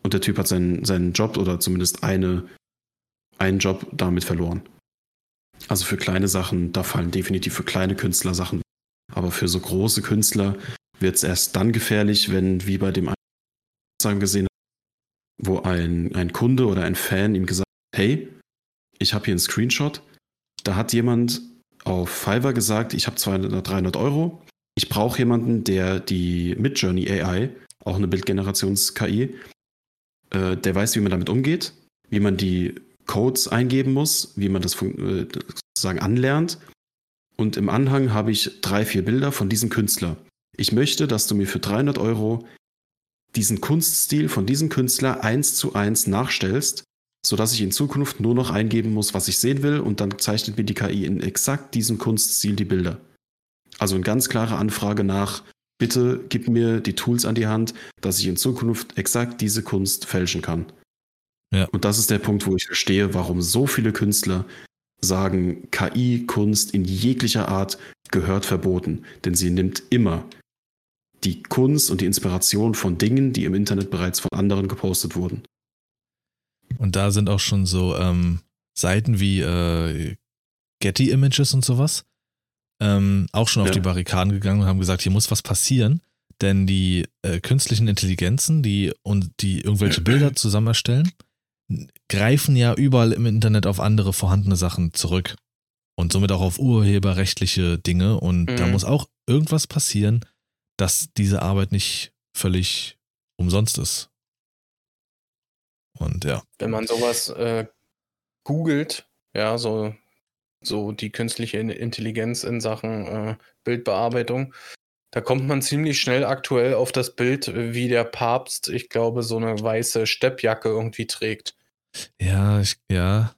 Und der Typ hat seinen, seinen Job oder zumindest eine, einen Job damit verloren. Also für kleine Sachen, da fallen definitiv für kleine Künstler Sachen. Aber für so große Künstler wird es erst dann gefährlich, wenn, wie bei dem sagen gesehen, wo ein, ein Kunde oder ein Fan ihm gesagt hat, hey, ich habe hier einen Screenshot, da hat jemand auf Fiverr gesagt, ich habe 200, 300 Euro, ich brauche jemanden, der die Midjourney AI, auch eine Bildgenerations-KI, äh, der weiß, wie man damit umgeht, wie man die Codes eingeben muss, wie man das äh, sozusagen anlernt und im Anhang habe ich drei, vier Bilder von diesem Künstler. Ich möchte, dass du mir für 300 Euro diesen Kunststil von diesem Künstler eins zu eins nachstellst, sodass ich in Zukunft nur noch eingeben muss, was ich sehen will und dann zeichnet mir die KI in exakt diesem Kunststil die Bilder. Also eine ganz klare Anfrage nach, bitte gib mir die Tools an die Hand, dass ich in Zukunft exakt diese Kunst fälschen kann. Ja. Und das ist der Punkt, wo ich verstehe, warum so viele Künstler sagen, KI-Kunst in jeglicher Art gehört verboten, denn sie nimmt immer die Kunst und die Inspiration von Dingen, die im Internet bereits von anderen gepostet wurden. Und da sind auch schon so ähm, Seiten wie äh, Getty Images und sowas, ähm, auch schon auf Ja. die Barrikaden gegangen und haben gesagt, hier muss was passieren, denn die äh, künstlichen Intelligenzen, die und die irgendwelche Bilder zusammen erstellen, greifen ja überall im Internet auf andere vorhandene Sachen zurück und somit auch auf urheberrechtliche Dinge und da Mhm. muss auch irgendwas passieren, dass diese Arbeit nicht völlig umsonst ist. Und ja, Wenn man sowas äh, googelt, ja, so, so die künstliche In- Intelligenz in Sachen äh, Bildbearbeitung, da kommt man ziemlich schnell aktuell auf das Bild, wie der Papst, ich glaube, so eine weiße Steppjacke irgendwie trägt. ja, ich, ja,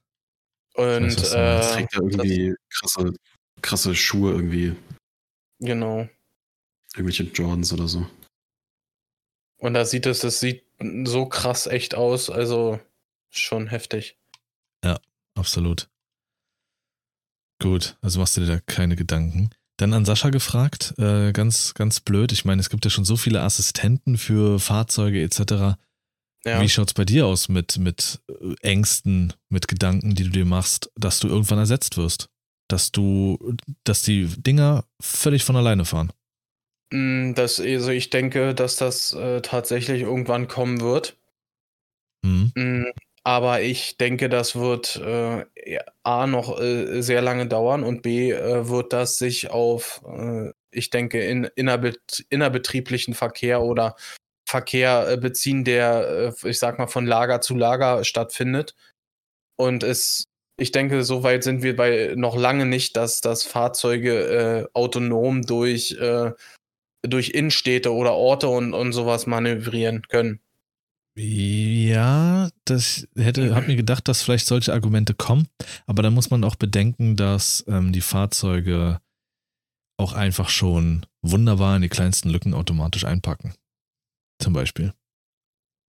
Und was du äh. Trägt er irgendwie krasse, krasse Schuhe irgendwie. genau. Irgendwelche Jordans oder so. Und da sieht es, das sieht so krass echt aus, also schon heftig. absolut. Gut, also machst du dir da keine Gedanken. Dann an Sascha gefragt, äh, ganz, ganz blöd. Ich meine, es gibt ja schon so viele Assistenten für Fahrzeuge etc. Ja. Wie schaut's bei dir aus mit, mit äh, Ängsten, mit Gedanken, die du dir machst, dass du irgendwann ersetzt wirst? Dass du, dass die Dinger völlig von alleine fahren? Mm, Das, also ich denke, dass das äh, tatsächlich irgendwann kommen wird. Hm? Aber ich denke, das wird äh, A noch äh, sehr lange dauern und B äh, wird das sich auf, äh, ich denke, in innerbet innerbetrieblichen Verkehr oder Verkehr äh, beziehen, der, äh, ich sag mal, von Lager zu Lager stattfindet. Und es, ich denke, so weit sind wir bei noch lange nicht, dass, dass Fahrzeuge autonom durch, durch Innenstädte oder Orte und, und sowas manövrieren können. Ja, das hätte, hab mir gedacht, dass vielleicht solche Argumente kommen, aber da muss man auch bedenken, dass ähm, die Fahrzeuge auch einfach schon wunderbar in die kleinsten Lücken automatisch einpacken. Zum Beispiel.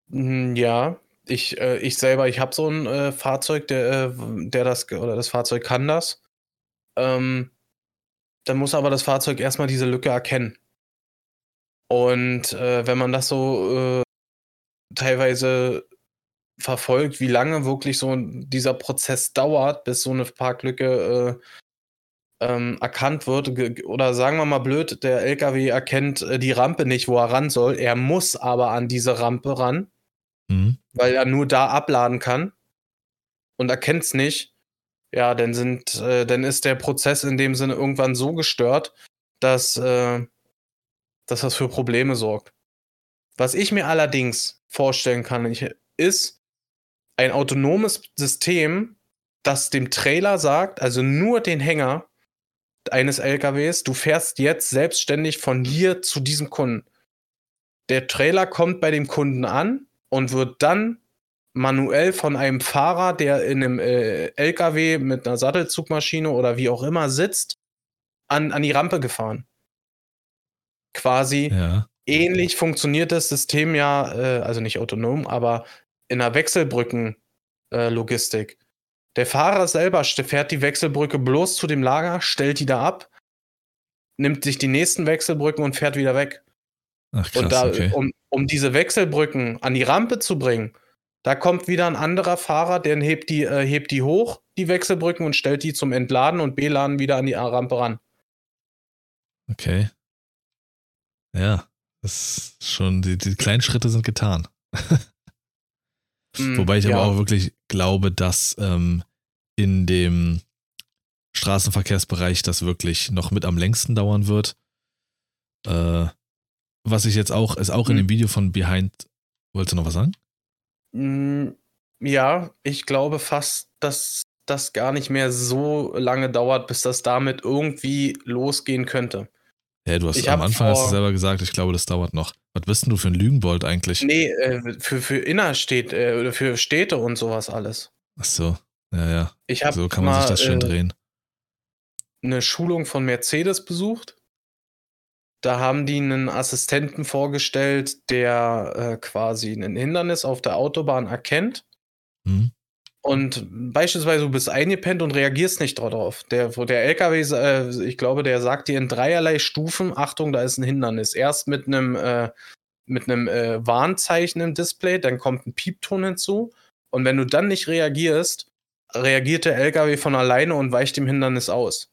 Mm, Ja, ich, äh, ich selber, ich habe so ein äh, Fahrzeug, der, äh, der das, oder das Fahrzeug kann das. Ähm, dann muss aber das Fahrzeug erstmal diese Lücke erkennen. Und äh, wenn man das so äh, teilweise verfolgt, wie lange wirklich so dieser Prozess dauert, bis so eine Parklücke äh, ähm, erkannt wird, oder sagen wir mal blöd, der LKW erkennt äh, die Rampe nicht, wo er ran soll, er muss aber an diese Rampe ran Hm? weil er nur da abladen kann und erkennt es nicht, ja, dann sind, äh, dann ist der Prozess in dem Sinne irgendwann so gestört, dass, äh, dass das für Probleme sorgt. Was ich mir allerdings vorstellen kann, ist ein autonomes System, das dem Trailer sagt, also nur den Hänger eines LKWs, du fährst jetzt selbstständig von hier zu diesem Kunden. Der Trailer kommt bei dem Kunden an und wird dann manuell von einem Fahrer, der in einem äh, LKW mit einer Sattelzugmaschine oder wie auch immer sitzt, an, an die Rampe gefahren. Quasi Ja. Ähnlich funktioniert das System ja, äh, also nicht autonom, aber in einer Wechselbrücken-Logistik. der Fahrer selber fährt die Wechselbrücke bloß zu dem Lager, stellt die da ab, nimmt sich die nächsten Wechselbrücken und fährt wieder weg. Ach krass, Und da, okay. um, um diese Wechselbrücken an die Rampe zu bringen, da kommt wieder ein anderer Fahrer, der hebt die, äh, hebt die hoch, die Wechselbrücken, und stellt die zum Entladen und Beladen wieder an die Rampe ran. Okay. Ja, das ist schon, die, die kleinen Schritte sind getan. Mm, Wobei ich ja. aber auch wirklich glaube, dass ähm, in dem Straßenverkehrsbereich das wirklich noch mit am längsten dauern wird. Äh, was ich jetzt auch, ist auch in Hm. dem Video von Behind, wolltest du noch was sagen? Mm, Ja, ich glaube fast, dass das gar nicht mehr so lange dauert, bis das damit irgendwie losgehen könnte. Ja, du hast Ich am Anfang hast du vor- selber gesagt, ich glaube, das dauert noch. Was bist denn du für ein Lügenbold eigentlich? Nee, äh, für, für Innerstädte, äh, oder für Städte und sowas alles. Ach so, ja, ja. Ich So kann man mal sich das schön äh, drehen. eine Schulung von Mercedes besucht. Da haben die einen Assistenten vorgestellt, der äh, quasi ein Hindernis auf der Autobahn erkennt Hm? Und beispielsweise du bist eingepennt und reagierst nicht darauf. Der, der LKW, äh, ich glaube, der sagt dir in dreierlei Stufen, Achtung, da ist ein Hindernis. Erst mit einem äh, mit einem äh, Warnzeichen im Display, dann kommt ein Piepton hinzu und wenn du dann nicht reagierst, reagiert der LKW von alleine und weicht dem Hindernis aus.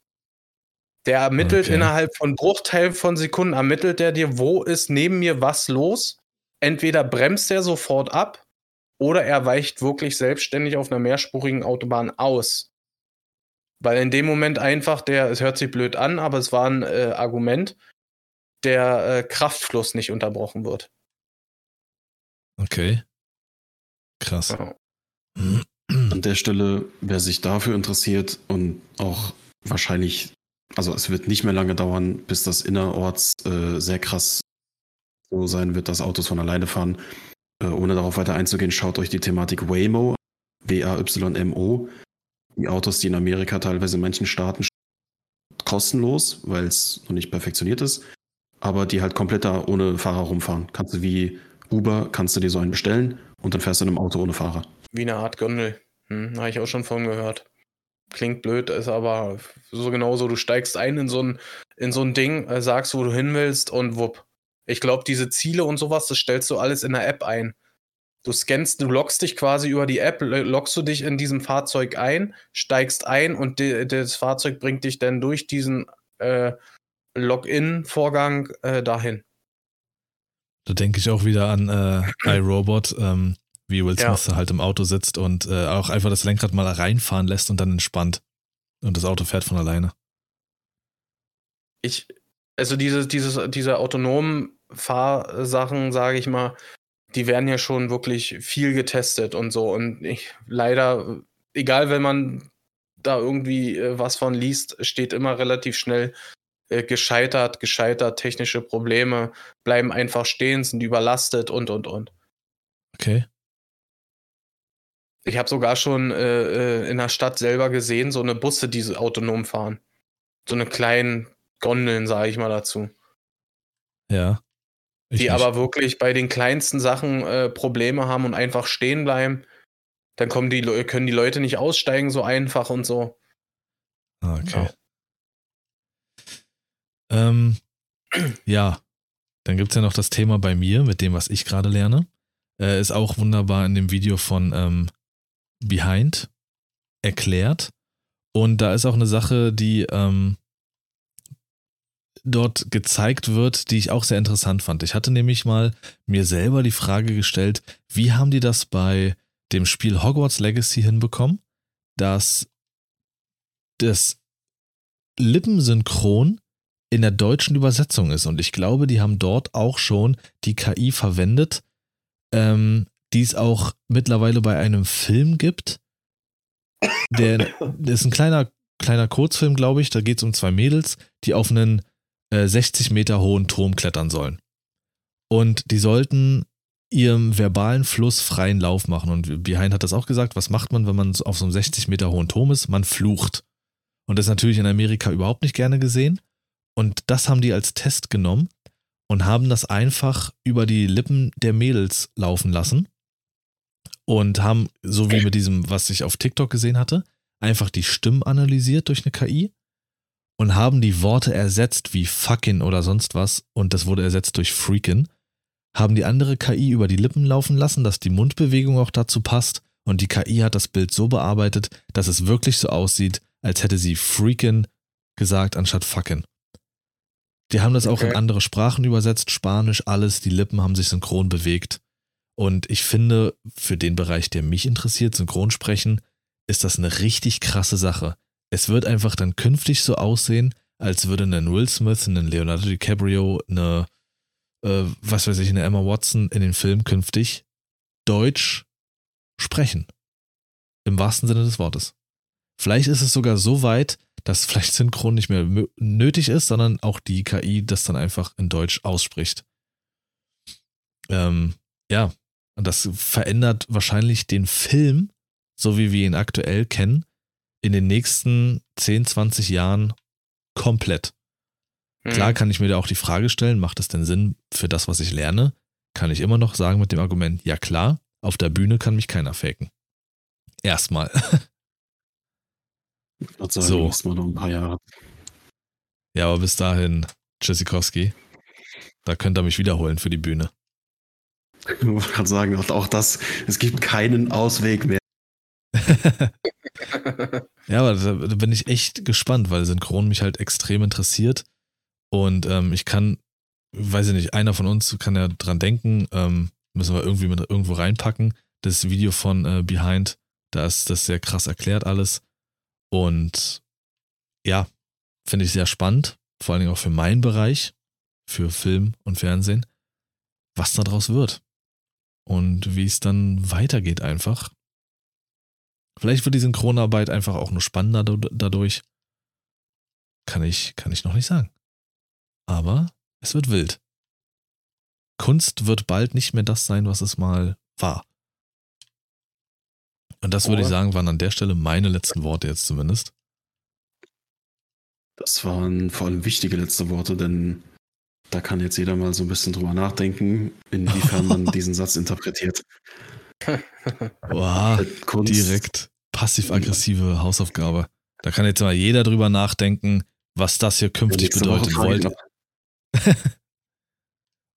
Der ermittelt Okay. innerhalb von Bruchteilen von Sekunden, ermittelt er dir, wo ist neben mir was los. Entweder bremst er sofort ab oder er weicht wirklich selbstständig auf einer mehrspurigen Autobahn aus. Weil in dem Moment einfach der, es hört sich blöd an, aber es war ein äh, Argument, der äh, Kraftfluss nicht unterbrochen wird. Okay. Krass. Ja. An der Stelle, wer sich dafür interessiert und auch wahrscheinlich, also es wird nicht mehr lange dauern, bis das innerorts äh, sehr krass so sein wird, dass Autos von alleine fahren. Äh, ohne darauf weiter einzugehen, schaut euch die Thematik Waymo, W-A-Y-M-O, die Autos, die in Amerika teilweise in manchen Staaten kostenlos, weil es noch nicht perfektioniert ist, aber die halt komplett da ohne Fahrer rumfahren. Kannst du wie Uber, kannst du dir so einen bestellen und dann fährst du in einem Auto ohne Fahrer. Wie eine Art Gondel. Hm, habe ich auch schon von gehört. Klingt blöd, ist aber so genauso. Du steigst ein in so ein, in so ein Ding, äh, sagst, wo du hin willst und wupp. Ich glaube, diese Ziele und sowas, das stellst du alles in der App ein. Du scannst, du loggst dich quasi über die App, lo- loggst du dich in diesem Fahrzeug ein, steigst ein und das Fahrzeug bringt dich dann durch diesen äh, Login-Vorgang äh, dahin. Da denke ich auch wieder an äh, iRobot, ähm, wie Will Ja. Smith halt im Auto sitzt und äh, auch einfach das Lenkrad mal reinfahren lässt und dann entspannt. Und das Auto fährt von alleine. ich, also diese, dieses, diese autonomen Fahrsachen, sage ich mal, die werden ja schon wirklich viel getestet und so. Und ich leider, egal wenn man da irgendwie äh, was von liest, steht immer relativ schnell äh, gescheitert, gescheitert, technische Probleme, bleiben einfach stehen, sind überlastet und und und. Okay. Ich habe sogar schon äh, äh, in der Stadt selber gesehen, so eine Busse, die so autonom fahren. So eine kleinen Gondeln, sage ich mal dazu. Ja. Ich die nicht. aber wirklich bei den kleinsten Sachen äh, Probleme haben und einfach stehen bleiben. Dann kommen die, können die Leute nicht aussteigen so einfach und so. Ah, Okay. Ja. Ähm, ja, dann gibt es ja noch das Thema bei mir mit dem, was ich gerade lerne. Äh, ist auch wunderbar in dem Video von ähm, Behind erklärt. Und da ist auch eine Sache, die ähm, dort gezeigt wird, die ich auch sehr interessant fand. Ich hatte nämlich mal mir selber die Frage gestellt, wie haben die das bei dem Spiel Hogwarts Legacy hinbekommen, dass das Lippensynchron in der deutschen Übersetzung ist. Und ich glaube, die haben dort auch schon die KI verwendet, ähm, die es auch mittlerweile bei einem Film gibt. Der, der ist ein kleiner, kleiner Kurzfilm, glaube ich. Da geht es um zwei Mädels, die auf einen äh, 60 Meter hohen Turm klettern sollen. Und die sollten ihrem verbalen Fluss freien Lauf machen. Und Behind hat das auch gesagt. Was macht man, wenn man auf so einem 60 Meter hohen Turm ist? Man flucht. Und das ist natürlich in Amerika überhaupt nicht gerne gesehen. Und das haben die als Test genommen und haben das einfach über die Lippen der Mädels laufen lassen. Und haben, so wie mit diesem, was ich auf TikTok gesehen hatte, einfach die Stimmen analysiert durch eine KI und haben die Worte ersetzt wie fucking oder sonst was und das wurde ersetzt durch freaking. Haben die andere KI über die Lippen laufen lassen, dass die Mundbewegung auch dazu passt und die KI hat das Bild so bearbeitet, dass es wirklich so aussieht, als hätte sie freaking gesagt anstatt fucking. Die haben das auch in andere Sprachen übersetzt, Spanisch, alles, die Lippen haben sich synchron bewegt. Und ich finde, für den Bereich, der mich interessiert, Synchronsprechen, ist das eine richtig krasse Sache. Es wird einfach dann künftig so aussehen, als würde ein Will Smith, ein Leonardo DiCaprio, eine, äh, was weiß ich, eine Emma Watson in den Film künftig Deutsch sprechen. Im wahrsten Sinne des Wortes. Vielleicht ist es sogar so weit, dass vielleicht Synchron nicht mehr nötig ist, sondern auch die KI das dann einfach in Deutsch ausspricht. Ähm, ja, und das verändert wahrscheinlich den Film, so wie wir ihn aktuell kennen, in den nächsten 10, 20 Jahren komplett. Hm. Klar kann ich mir da auch die Frage stellen, macht es denn Sinn für das, was ich lerne? Kann ich immer noch sagen mit dem Argument, ja klar, auf der Bühne kann mich keiner faken. Erstmal. Ich sagen, So. mal noch ein paar Jahre. Ja, aber bis dahin, Tschüssikowski, da könnt ihr mich wiederholen für die Bühne. Ich wollte gerade sagen, auch das, es gibt keinen Ausweg mehr. Ja, aber da, bin ich echt gespannt, weil Synchron mich halt extrem interessiert. Und ähm, ich kann, weiß ich nicht, einer von uns kann ja dran denken, ähm, müssen wir irgendwie mit irgendwo reinpacken. Das Video von äh, Behind, da ist das sehr krass erklärt alles. Und ja, finde ich sehr spannend, vor allen Dingen auch für meinen Bereich, für Film und Fernsehen, was da draus wird. Und wie es dann weitergeht einfach. Vielleicht wird die Synchronarbeit einfach auch nur spannender dadurch. Kann ich, kann ich noch nicht sagen. Aber es wird wild. Kunst wird bald nicht mehr das sein, was es mal war. Und das würde ich sagen, waren an der Stelle meine letzten Worte jetzt zumindest. Das waren vor allem wichtige letzte Worte, denn da kann jetzt jeder mal so ein bisschen drüber nachdenken, inwiefern man diesen Satz interpretiert. Boah, direkt passiv-aggressive Hausaufgabe. Da kann jetzt mal jeder drüber nachdenken, was das hier künftig bedeutet. Wollt.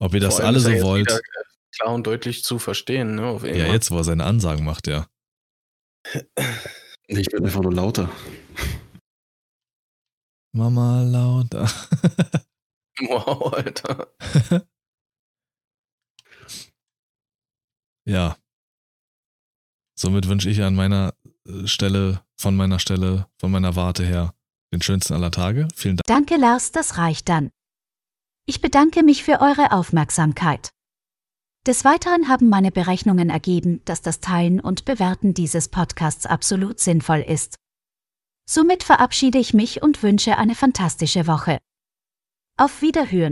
Ob ihr das alle so wollt. Klar und deutlich zu verstehen. Ne, ja, jetzt, wo er seine Ansagen macht, ja. Ich bin einfach nur lauter. Mama lauter. wow, Alter. ja. Somit wünsche ich an meiner äh, Stelle, von meiner Stelle, von meiner Warte her, den schönsten aller Tage. Vielen Dank. Danke, Lars, das reicht dann. Ich bedanke mich für eure Aufmerksamkeit. Des Weiteren haben meine Berechnungen ergeben, dass das Teilen und Bewerten dieses Podcasts absolut sinnvoll ist. Somit verabschiede ich mich und wünsche eine fantastische Woche. Auf Wiederhören.